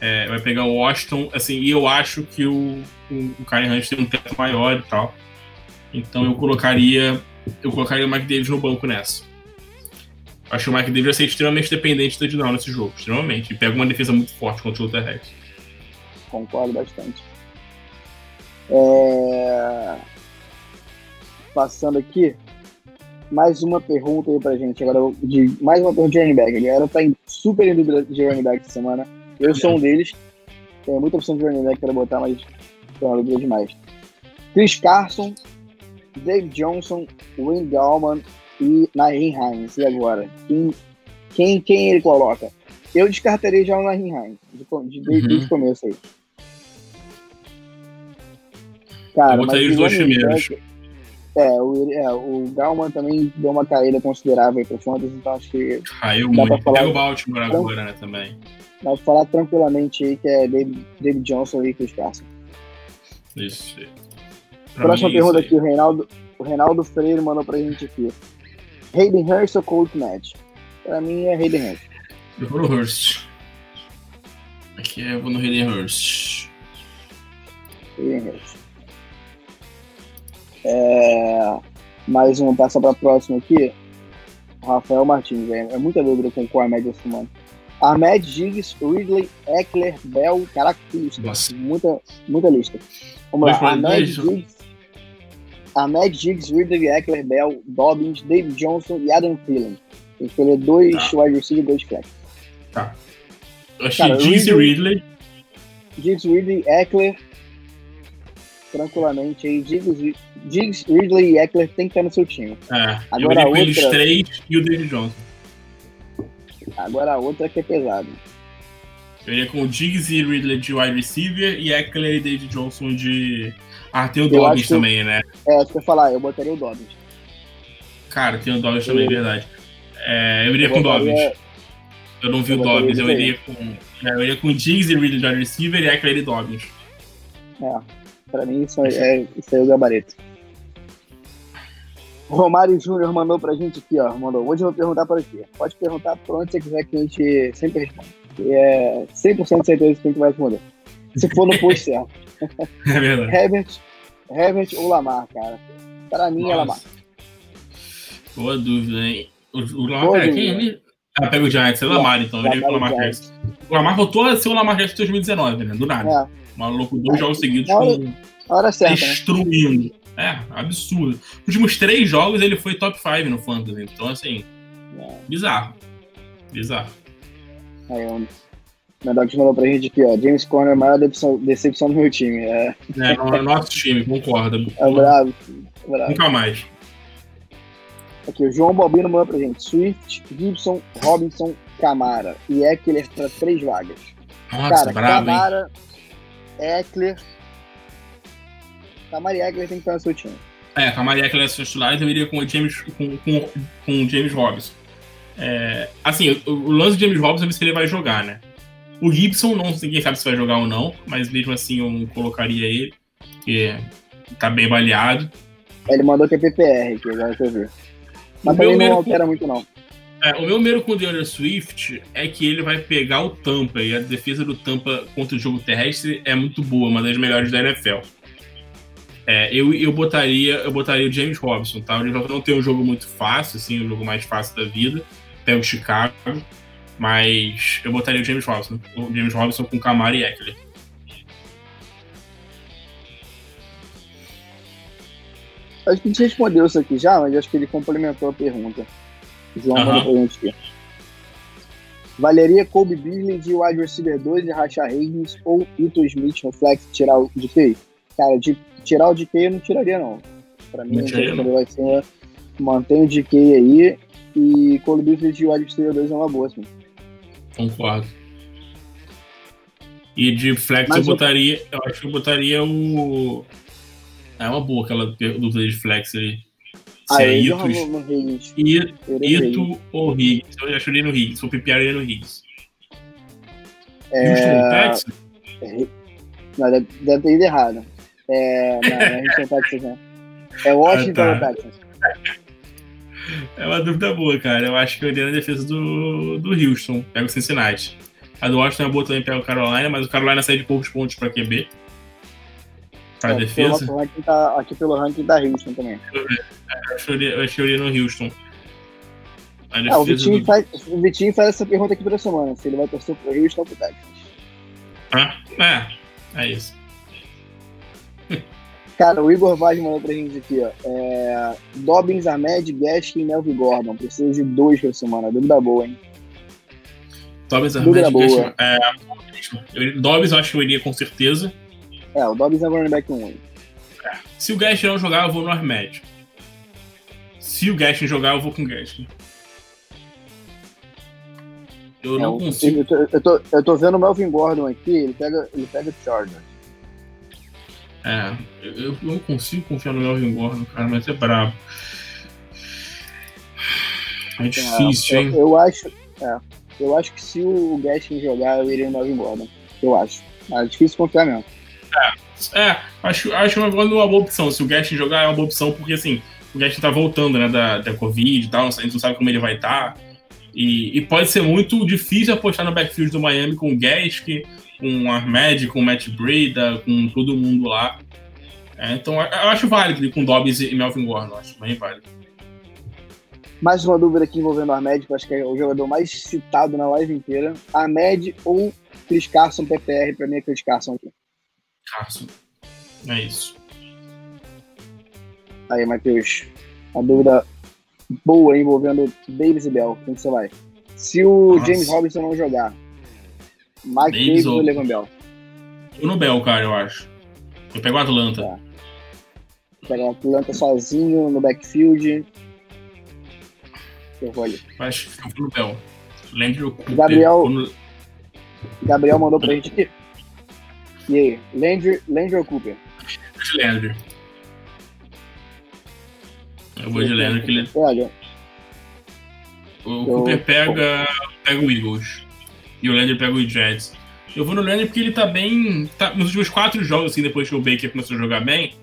É, vai pegar o Washington, assim, e eu acho que o, o, o Karen Hunt tem um teto maior e tal. Então eu colocaria eu colocaria o Mike Davis no banco nessa. Acho que o Mike Davis vai ser extremamente dependente do touchdown nesse jogo, extremamente. E pega uma defesa muito forte contra o terrestre. Concordo bastante. É... Passando aqui, mais uma pergunta aí pra gente. Agora, de, mais uma pergunta de running back. A galera tá super em dúvida de running back essa semana. Eu sou um deles. Tem muita opção de running back para botar, mas tô uma dúvida demais. Chris Carson Dave Johnson, Wayne Gallman e Nahin Hines. E agora? Quem, quem, quem ele coloca? Eu descartaria já o Nahin Hines, de, de, uhum. desde o começo aí. Cara, Eu botaria os dois primeiros. É, o, é, o Galman também deu uma caída considerável para o Fantasy, então acho que. Caiu muito. Pra falar, Pega o Baltimore agora, né, também. Dá pra falar tranquilamente aí que é David, David Johnson e Chris Carson. Isso. Próxima pergunta aqui, o Reinaldo, o Reinaldo Freire mandou pra gente aqui. Hayden Hurst ou Colt Match? Pra mim é Hayden Hurst. Eu vou no Hurst. Aqui eu vou no Hayden Hurst. Hayden Hurst. É... Mais um, passa pra próxima aqui. Rafael Martins, é, é muita dúvida com o Ahmed essa semana. Ahmed Diggs, Ridley, Eckler, Bell, caraca, que lista. Nossa. Muita, muita lista. Vamos lá, Ahmed Diggs, Ahmed Diggs, Ridley Eckler, Bell, Dobbins, David Johnson e Adam Thielen. Tem que escolher dois tá. wide receivers e dois flex. Tá. Eu achei Cara, Diggs e Ridley. Diggs, Ridley, Eckler. Tranquilamente aí. Diggs, Diggs, Ridley e Eckler tem que estar no seu time. É. Agora eu outra... eles três e o David Johnson. Agora a outra que é pesada. Eu iria com o Diggs e Ridley de wide receiver e Eckler e David Johnson de ah, tem o Dobbins também, né? É, acho que eu falar, eu botaria o Dobbins. Cara, tem o Dobbins também, é verdade. É, eu iria eu com o Dobbins. Eu não vi eu o Dobbins, eu iria com. É, eu iria com o Diggs e Ridley de receiver e Eckler e Dobbins. É, pra mim isso é, é, isso é o gabarito. O Romário Júnior mandou pra gente aqui, ó. Mandou. Hoje eu vou perguntar para quê? Pode perguntar por onde você quiser que a gente sempre responde. E é 100% de certeza que a gente vai responder. Se for no post certo. É verdade. Herbert, Herbert ou Lamar, cara? Para mim é Nossa. é Lamar. Boa dúvida, hein? O, o Lamar pega quem? Ele... Ah, pega o Giants, é o Lamar, então. Ele é o Lamar Jackson. O Lamar voltou a ser o Lamar Jackson em 2019, né? Do nada. É. Maluco, dois é. jogos seguidos hora, com... hora certa, né? destruindo. Né? É, absurdo. Nos últimos três jogos ele foi top 5 no Fantasy. Então, assim, é. bizarro. Bizarro. Aí, o Medox mandou pra gente aqui, ó. James Conner, maior decepção, decepção do meu time. É, é no, nosso time, concorda. É bravo, bravo. Nunca mais. Aqui, o João Balbino mandou pra gente. Swift, Gibson, Robinson, Camara e Eckler para três vagas. Nossa, Cara, bravo, Camara, hein? Eckler. Camara e Eckler tem que estar no seu time. É, Camara e Eckler é titular eu iria com o James, com, com, com o James Robinson. É, assim, o, o lance do James Robinson é se ele vai jogar, né? O Gibson, não, ninguém sabe se vai jogar ou não, mas mesmo assim eu não colocaria ele, porque tá bem baleado. Ele mandou que é PPR, que agora eu ver. Mas também não altera muito, não. É, o meu medo com o Deandre Swift é que ele vai pegar o Tampa, e a defesa do Tampa contra o jogo terrestre é muito boa, uma das melhores da NFL. É, eu, eu botaria eu botaria o James Robson, tá? O James Robson não tem um jogo muito fácil, assim, o jogo mais fácil da vida, até o Chicago, mas eu botaria o James Robson, o James Robson com Camara e Eckler. Acho que a gente respondeu isso aqui já, mas acho que ele complementou a pergunta. João mandou pra gente aqui. Valeria Kobe Beasley de wide receiver 2 de Racha Higgins ou Ito Smith no flex tirar o de DK? Cara, de, tirar o DK eu não tiraria, não. Pra mim, não vai ser mantém o DK aí e Kobe Beasley de wide receiver 2 é uma boa, assim. Concordo. E de flex Mas eu botaria, eu acho que eu botaria o é uma boa aquela dúvida de flex ali. Se ah, é Itos, Ito, Ito ou Higgs. Eu acharia no Higgs. Se eu pipiaria no Higgs. É... Houston Texas? É... Não, deve, deve ter ido errado. É... Não, não é Houston Texas, não. É Washington ah, tá. ou Texas? É uma dúvida boa, cara. Eu acho que eu iria na defesa do, do Houston. Pega o Cincinnati. A do Washington é boa também, pega o Carolina, mas o Carolina sai de poucos pontos para QB. Pra é, defesa. Tá, aqui pelo ranking da Houston também. Eu acho que eu iria no Houston. É, o, Vitinho do... faz, o Vitinho faz essa pergunta aqui toda semana: se ele vai torcer pro Houston ou pro Texas. Ah, é, é isso. Cara, o Igor Vaz mandou pra gente aqui, ó. É, Dobbins, Ahmed, Gaskin e Melvin Gordon. Preciso de dois por semana. Dúvida boa, hein? Dobbins, Ahmed, Gaskin. É, Dobbins eu acho que eu iria com certeza. É, o Dobbs é running back 1. É. Se o Gaskin não jogar, eu vou no Armed. Se o Gaskin jogar, eu vou com o Gaskin. Eu é, não consigo. Eu tô, eu, tô, eu tô vendo o Melvin Gordon aqui, ele pega, ele pega o Chargers. É, eu, não consigo confiar no Melvin Gordon, cara, mas é brabo. É difícil, é, hein? Eu, eu, acho. É, eu acho que se o Gaskin jogar, eu iria no Melvin Gordon. Eu acho. Mas é difícil confiar mesmo. É, é acho, acho uma, uma boa opção. Se o Gastin jogar, é uma boa opção, porque assim, o Gastin tá voltando, né, da, da Covid e tal, a gente não sabe como ele vai estar. Tá. E, e, pode ser muito difícil apostar no backfield do Miami com o Gaskin, com o Ahmed, com o Matt Breda, com todo mundo lá. É, então eu acho válido com Dobbs e Melvin Gordon, acho bem válido. Mais uma dúvida aqui envolvendo o Ahmed, que eu acho que é o jogador mais citado na live inteira. Ahmed ou Chris Carson PPR, pra mim é Chris Carson aqui. Carson. É isso. Aí, Matheus, a dúvida boa envolvendo Davis e Bell. Quem você vai? Se o Nossa. James Robinson não jogar, Mike Davis, Davis ou Levan Bell? Eu no Bell, cara, eu acho. Eu pego o Atlanta. Tá. Pega o Atlanta sozinho no backfield. Eu vou ali. Acho que eu vou no Bell. Landry Cooper. Gabriel, no... Gabriel mandou pra gente aqui. E aí, Landry, Landry ou Cooper? De Landry. Eu vou de Landry que ele. Olha. O eu... Cooper pega, pega o Eagles. E o Landry pega o Jets. Eu vou no Landry porque ele tá bem. Tá, nos últimos quatro jogos, assim, depois que o Baker começou a jogar bem,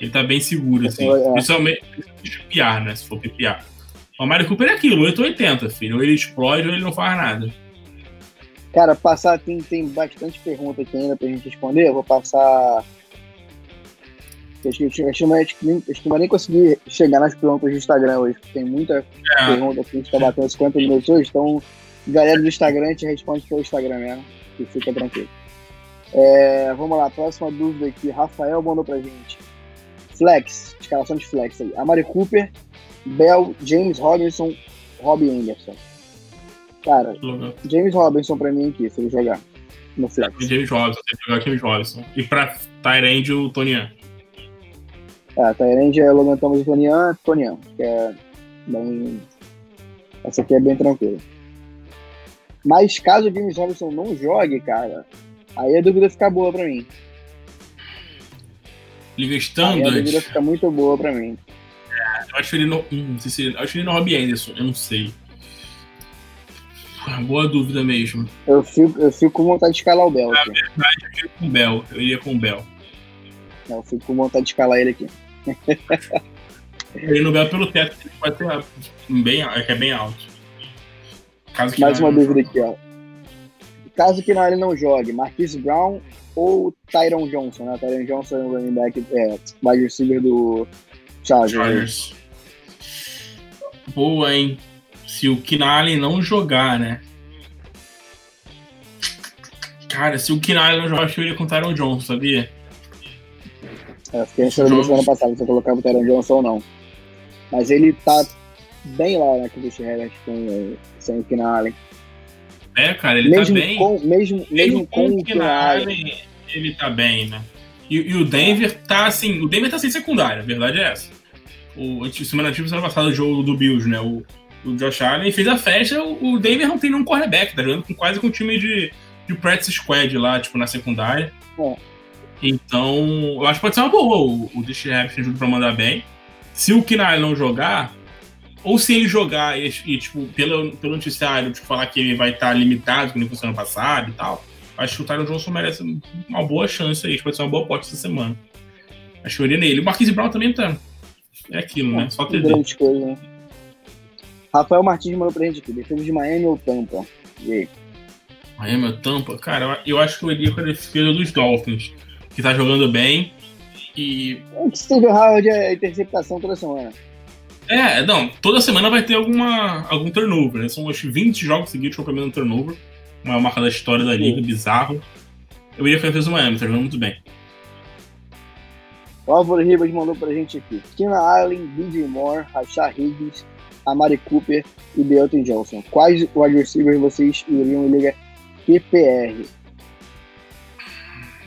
ele tá bem seguro, assim. É. Principalmente se piar, né? Se for piar. O Mario Cooper é aquilo, 880, filho. Ou ele explode ou ele não faz nada. Cara, passar tem, tem bastante pergunta aqui ainda pra gente responder. Eu vou passar Acho que, acho, que, acho, que, acho nem conseguir chegar nas perguntas do Instagram hoje, porque tem muita é. pergunta que a gente tá batendo 50 minutos hoje, então galera do Instagram, a gente responde pelo Instagram mesmo, que fica tranquilo. É, vamos lá, próxima dúvida aqui. Rafael mandou pra gente. Flex, escalação de flex aí. Amari Cooper, Bell, James Robinson, Robbie Anderson. Cara, uhum. James Robinson pra mim aqui, se ele jogar no flex. James Robinson, tem que jogar James Robinson. E pra Tyrande, o Tonian. É, Tyrande é Logan Thomas e Tonian, Tonian, que é bem... Essa aqui é bem tranquila. Mas caso o James Robinson não jogue, cara, aí a dúvida fica boa pra mim. Liga Standard. Aí a dúvida fica muito boa pra mim. É, eu acho ele no. Hum, não sei se, eu acho ele no Robbie Anderson, eu não sei. Boa dúvida mesmo. Eu fico, eu fico com vontade de escalar o Bell. Na verdade, eu iria com o Bell. Eu iria com o Bell. Eu fico com vontade de escalar ele aqui. ele no Bell pelo teto, vai ter bem, é que é bem alto. Caso Mais uma dúvida aqui, ó. Caso que ele não jogue, Marquise Brown ou Tyron Johnson, né? Tyron Johnson é o running back, é, wide receiver do Chargers. Chargers. Boa, hein? Se o Kinali não jogar, né? Cara, se o Kinali não jogar, acho que eu iria com o Tyron Johnson, sabia? É, fiquei pensando na semana passada se eu colocava o Tyron Johnson ou não. Mas ele tá bem lá na Chris Herbert com, sem o Keenan Allen. É, cara, ele tá mesmo tá bem. Com, mesmo, mesmo com, com o Keenan Allen, ele tá bem, né? E, e, o Denver tá assim, o Denver tá sem secundária, a verdade é essa. O semana semana passada, o jogo do Bills, né? O, o Josh Allen fez a festa, o, Denver não tem nenhum cornerback, tá jogando com, quase com um time de, de practice squad lá, tipo, na secundária. É. Então, eu acho que pode ser uma boa o, o Dish Harris ajuda pra mandar bem. Se o Kinai não jogar, ou se ele jogar e, e, tipo, pelo, pelo noticiário, tipo, falar que ele vai estar tá limitado, que nem funcionou ano passado e tal, acho que o Tyron Johnson merece uma boa chance aí, pode ser uma boa pote essa semana. Acho que eu iria nele. O Marquise Brown também tá. É aquilo, né? Só ter Grande coisa, né? Rafael Martins mandou pra gente aqui. Defesa de Miami ou Tampa? E aí? Miami ou Tampa? Cara, eu acho que eu iria com a defesa dos Dolphins, que tá jogando bem. E. O Steve Howard é interceptação toda semana. É, não, toda semana vai ter alguma, algum turnover, né? São acho 20 jogos seguidos com o primeiro turnover. Uma marca da história da liga, Sim. bizarro. Eu iria fazer o Miami, tá jogando muito bem. O Álvaro Ribas mandou pra gente aqui. Kina Allen, DJ Moore, Rashad Higgins, Amari Cooper e Deontay Johnson. Quais wide receivers vocês iriam em liga PPR?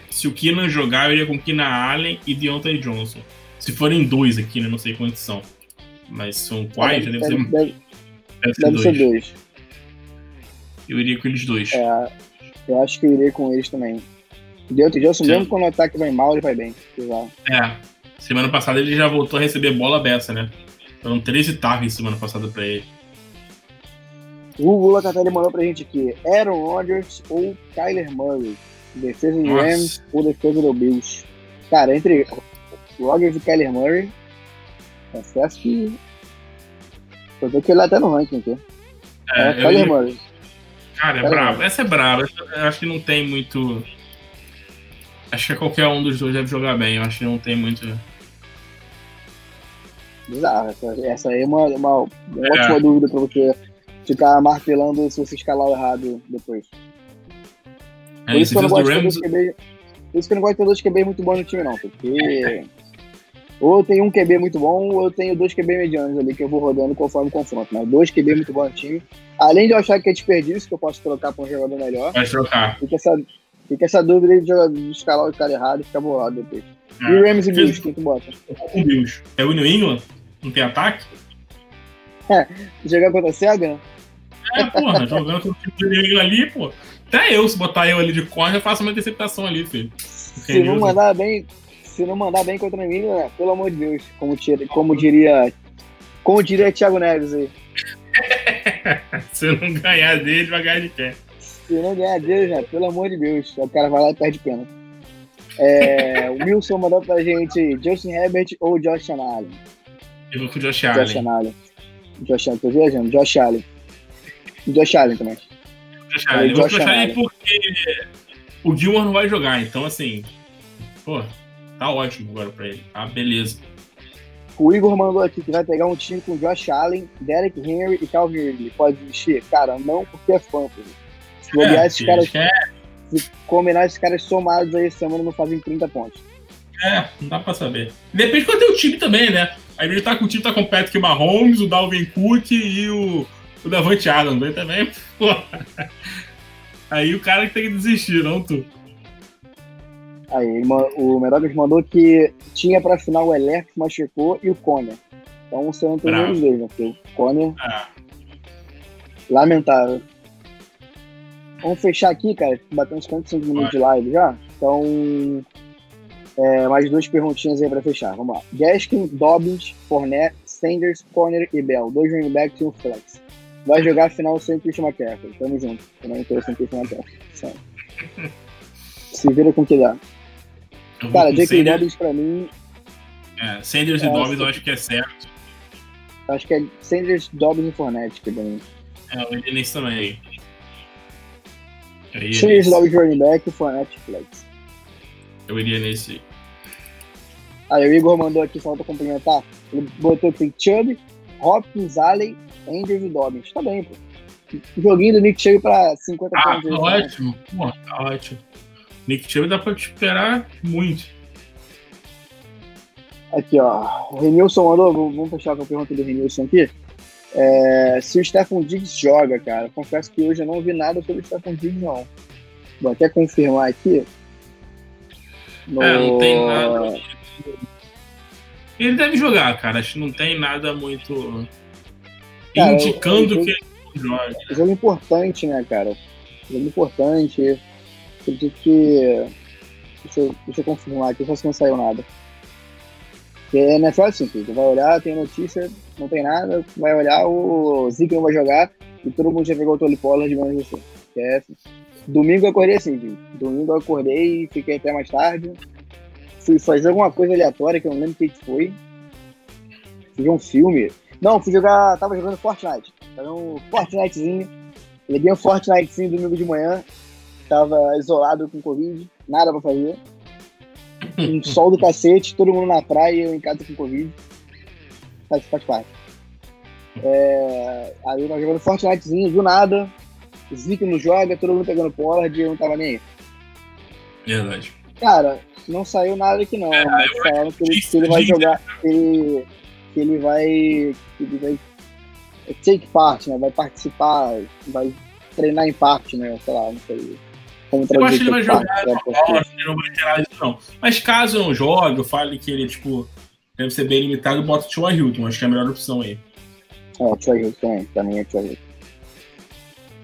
Se o Kina jogar, eu iria com Kina Allen e Deontay Johnson. Se forem dois aqui, né? Não sei quantos são. Mas são quais? Deve, deve, ser, deve, deve, ser, dois. ser dois. Eu iria com eles dois. É, eu acho que eu iria com eles também. Deontay Johnson, mesmo quando o ataque vai mal, ele vai bem. É. Semana passada ele já voltou a receber bola beça, né? Foram 13 targets semana passada pra ele. O Lula Catarina mandou pra gente aqui: Aaron Rodgers ou Kyler Murray? Defesa do Rams ou defesa do Bills? Cara, entre Rodgers e Kyler Murray, Confesso que. Eu ver que ele até no ranking aqui. É, é Kyler Murray. Cara, é brabo. Essa é braba. Eu acho que não tem muito. Acho que qualquer um dos dois deve jogar bem. Eu acho que não tem muito. Bizarro. Essa aí é uma, uma, uma é. ótima dúvida pra você ficar martelando se você escalar o errado depois. É, por, isso que eu não gosto Rams... de QB, por isso que eu não gosto de ter dois QB muito bons no time, não. Porque ou eu tenho um QB muito bom, ou eu tenho dois QB medianos ali que eu vou rodando conforme o confronto. Mas dois QB muito bons no time. Além de eu achar que é desperdício, que eu posso trocar para um jogador melhor. Vai trocar. Fica essa, fica essa dúvida de, de escalar o cara errado e ficar bolado depois. É. E o Rams e Bills, quem tu bota? O Bills. É o New England? Não tem ataque? É, jogar contra a SEGA, né? É, porra, jogando com o time England ali, pô. Até eu, se botar eu ali de corner, eu faço uma interceptação ali, filho. Se não mandar bem, se não mandar bem contra mim, né, pelo amor de Deus, como, tira, como diria. Como diria Thiago Neves aí. se não ganhar dele, vai ganhar de pé. Se não ganhar dele, né, pelo amor de Deus, o cara vai lá e perde pena. É, o Wilson mandou pra gente Justin Herbert ou Josh Allen. Eu vou com o Josh Allen. Josh Allen. Josh Allen, tô viajando. Josh Allen. Josh Allen também. Josh Allen. Eu vou Josh Allen porque o Gilmore não vai jogar, então assim. Pô, tá ótimo agora pra ele. Tá beleza. O Igor mandou aqui que vai pegar um time com Josh Allen, Derek Henry e Calvin Ridley. Pode existir? Cara, não, porque é fantasy. Se bobear É, esses caras, é, se combinar esses caras somados aí semana não fazem 30 pontos. é, não dá pra saber. Depende quanto tem o time também, né? Aí ele tá com o time tá com o Patrick Mahomes, o Dalvin Cook e o, o Davante Adams. Aí também, pô. Aí o cara que tem que desistir, não tu. Aí o Merogas mandou que tinha pra final o Elec, o machucou e o Conner. Então são os Bravo. primeiros dois, né? Porque o Conner, Ah, lamentável. Vamos fechar aqui, cara. Batemos 55 minutos de live já. Então, é, mais duas perguntinhas aí pra fechar. Vamos lá. Gaskin, Dobbins, Fournette, Sanders, Conner e Bell. Dois running backs e um flex. Vai jogar a final sem Christian McCaffrey. Tamo junto. Eu não tô sem Christian McCaffrey. Se vira com o que dá. eu Cara, J.K. Sanders, Dobbins pra mim, é, Sanders e É, Dobbins sim. eu acho que é certo. acho que é Sanders, Dobbins e Fournette que mim. É, iria nesse também. Iria Sanders. Dobbins running back e Fournette flex. Eu iria nesse. Aí o Igor mandou aqui, só pra complementar. Ele botou aqui Chubb, Hopkins, Allen, Andrews e Dobbins. Tá bem, pô. O joguinho do Nick chega pra 50 Ah, pontos. tá né? ótimo. Pô, tá ótimo. Nick Chubb dá pra te esperar muito. Aqui, ó. O Renilson mandou, vamos fechar com a pergunta do Renilson aqui. É, se o Stephen Diggs joga, cara, confesso que hoje eu não vi nada sobre o Stephen Diggs, não. Vou até confirmar aqui. No- É, não tem nada. Ele deve jogar, cara. Acho que não tem nada muito Cara, indicando eu- eu- que ele joga. Jogo importante, né, cara? Jogo importante. Acredito que. Deixa eu, deixa eu confirmar aqui, só se não saiu nada. Porque NFL é assim, filho. Vai olhar, tem notícia, não tem nada, vai olhar, o Zeke não vai jogar e todo mundo já pegou o Tony Pollard, assim. Que é assim. Domingo eu acordei assim, filho. Domingo eu acordei e fiquei até mais tarde. Fui fazer alguma coisa aleatória que eu não lembro o que foi. Fui ver um filme. Não, fui jogar. Tava jogando Fortnite. Tava um Fortnitezinho. Liguei um Fortnitezinho domingo de manhã. Tava isolado com Covid, nada pra fazer. Um sol do cacete, todo mundo na praia e eu em casa com Covid. Faz, faz parte. É, aí nós jogando Fortnitezinho, do nada. Zico não joga, todo mundo pegando Pollard e eu não tava nem aí. Verdade. Cara, não saiu nada aqui não. mas falaram que ele, que ele vai jogar. Que ele, que ele vai. Que ele vai take part, né? Vai participar, vai treinar em parte, né? Sei lá, não sei. Como Eu acho que ele vai jogar part, né, porque- bola, ele não vai ter nada disso, não. Mas caso eu não jogue, eu fale que ele, tipo, deve ser bem limitado, bota o Tua Hilton. Acho que é a melhor opção aí. É, o Troy Hill também, também é Troy Hill.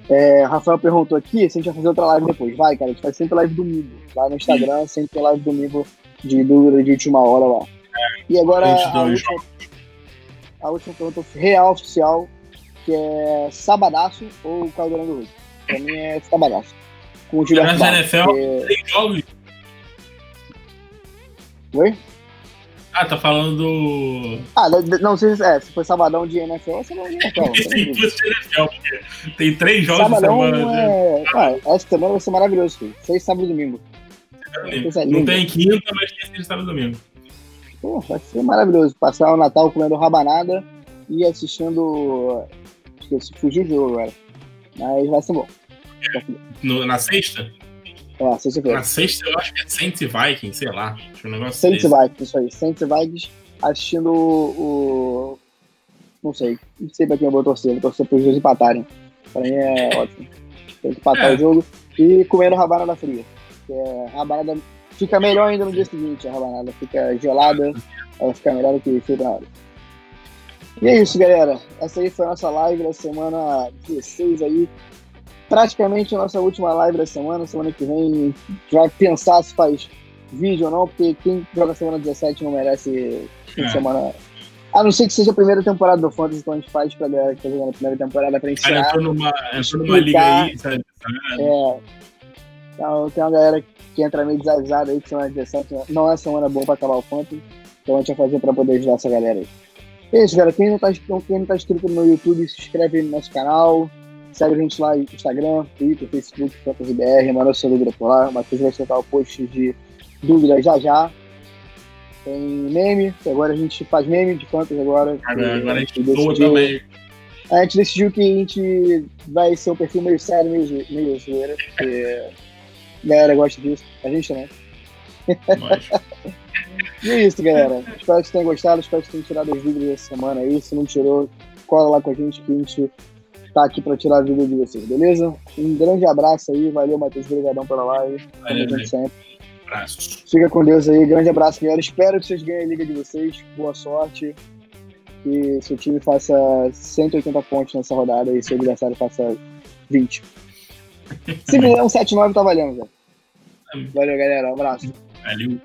É, Rafael perguntou aqui se a gente vai fazer outra live depois. Vai, cara, a gente faz sempre live domingo. Lá no Instagram, sempre tem live domingo de dúvida de última hora lá. E agora a última, a última pergunta real oficial, que é Sabadaço ou Caldeirão do Rio? Pra mim é Sabadaço. Com o Gilberto Barros. NFL tem jogos. Oi? Ah, tá falando do. Ah, não, sei se, é, se foi sabadão de NFL ou sabadão de NFL. Tem duas de NFL, porque tem três jogos Sabadão por semana. né? é. Ah, essa semana vai ser maravilhoso, filho. Seis sábado e domingo. coisa Não tem quinta, mas tem esse sábado e domingo. Pô, vai ser maravilhoso. Passar o Natal comendo rabanada e assistindo. Esqueci, fugiu o jogo agora. Mas vai ser bom. Bom. No- na sexta? É, sexta-feira. Na sexta eu acho que é Saints e Vikings, sei lá. Acho é um negócio Saints e. Vikings, isso aí. Saints e Vikings assistindo o. o- Não sei. Não sei pra quem eu vou torcer. Vou torcer pros dois empatarem. Pra mim é ótimo. Tem que empatar É. o jogo e comendo rabanada fria. Que é, rabanada fica melhor ainda no dia seguinte. A rabanada fica gelada, ela fica melhor do que feita na hora. E é isso, galera. Essa aí foi a nossa live da semana 16 aí. Praticamente a nossa última live da semana. Semana que vem a gente vai pensar se faz vídeo ou não, porque quem joga semana 17 não merece É. semana. A não ser que seja a primeira temporada do Fantasy, então a gente faz pra galera que tá jogando a primeira temporada pra Cara, ensinar. entrou numa, entrou numa liga aí, sabe? É, então, tem uma galera que entra meio desavisada aí, que semana 17 não é semana boa pra acabar o Fantasy, então a gente vai fazer pra poder ajudar essa galera aí. É isso, galera. Quem não tá, quem não tá inscrito no YouTube, se inscreve aí no nosso canal. Segue a gente lá no Instagram, Twitter, Facebook, FantasyBR, manda sua dúvida por lá. O Matheus vai soltar o post de dúvidas já já. tem meme, que agora a gente faz meme de fantasy agora. Agora, que agora a gente decidiu- doa também. A gente decidiu que a gente vai ser um perfil meio sério, meio, meio zoeira, porque a galera gosta disso. A gente também. Nós. E é isso, galera. Espero que vocês tenham gostado, espero que vocês tenham tirado as dúvidas dessa semana aí. Se não tirou, cola lá com a gente que a gente tá aqui pra tirar a dúvida de vocês, beleza? Um grande abraço aí, valeu, Matheus, obrigadão pela live. Valeu, velho. sempre. Abraço. Fica com Deus aí, grande abraço, galera. Espero que vocês ganhem a liga de vocês. Boa sorte. Que seu time faça 180 pontos nessa rodada e seu adversário faça 20. Se fizer um 7-9, tá valendo, velho. Valeu, galera. Um abraço. Valeu.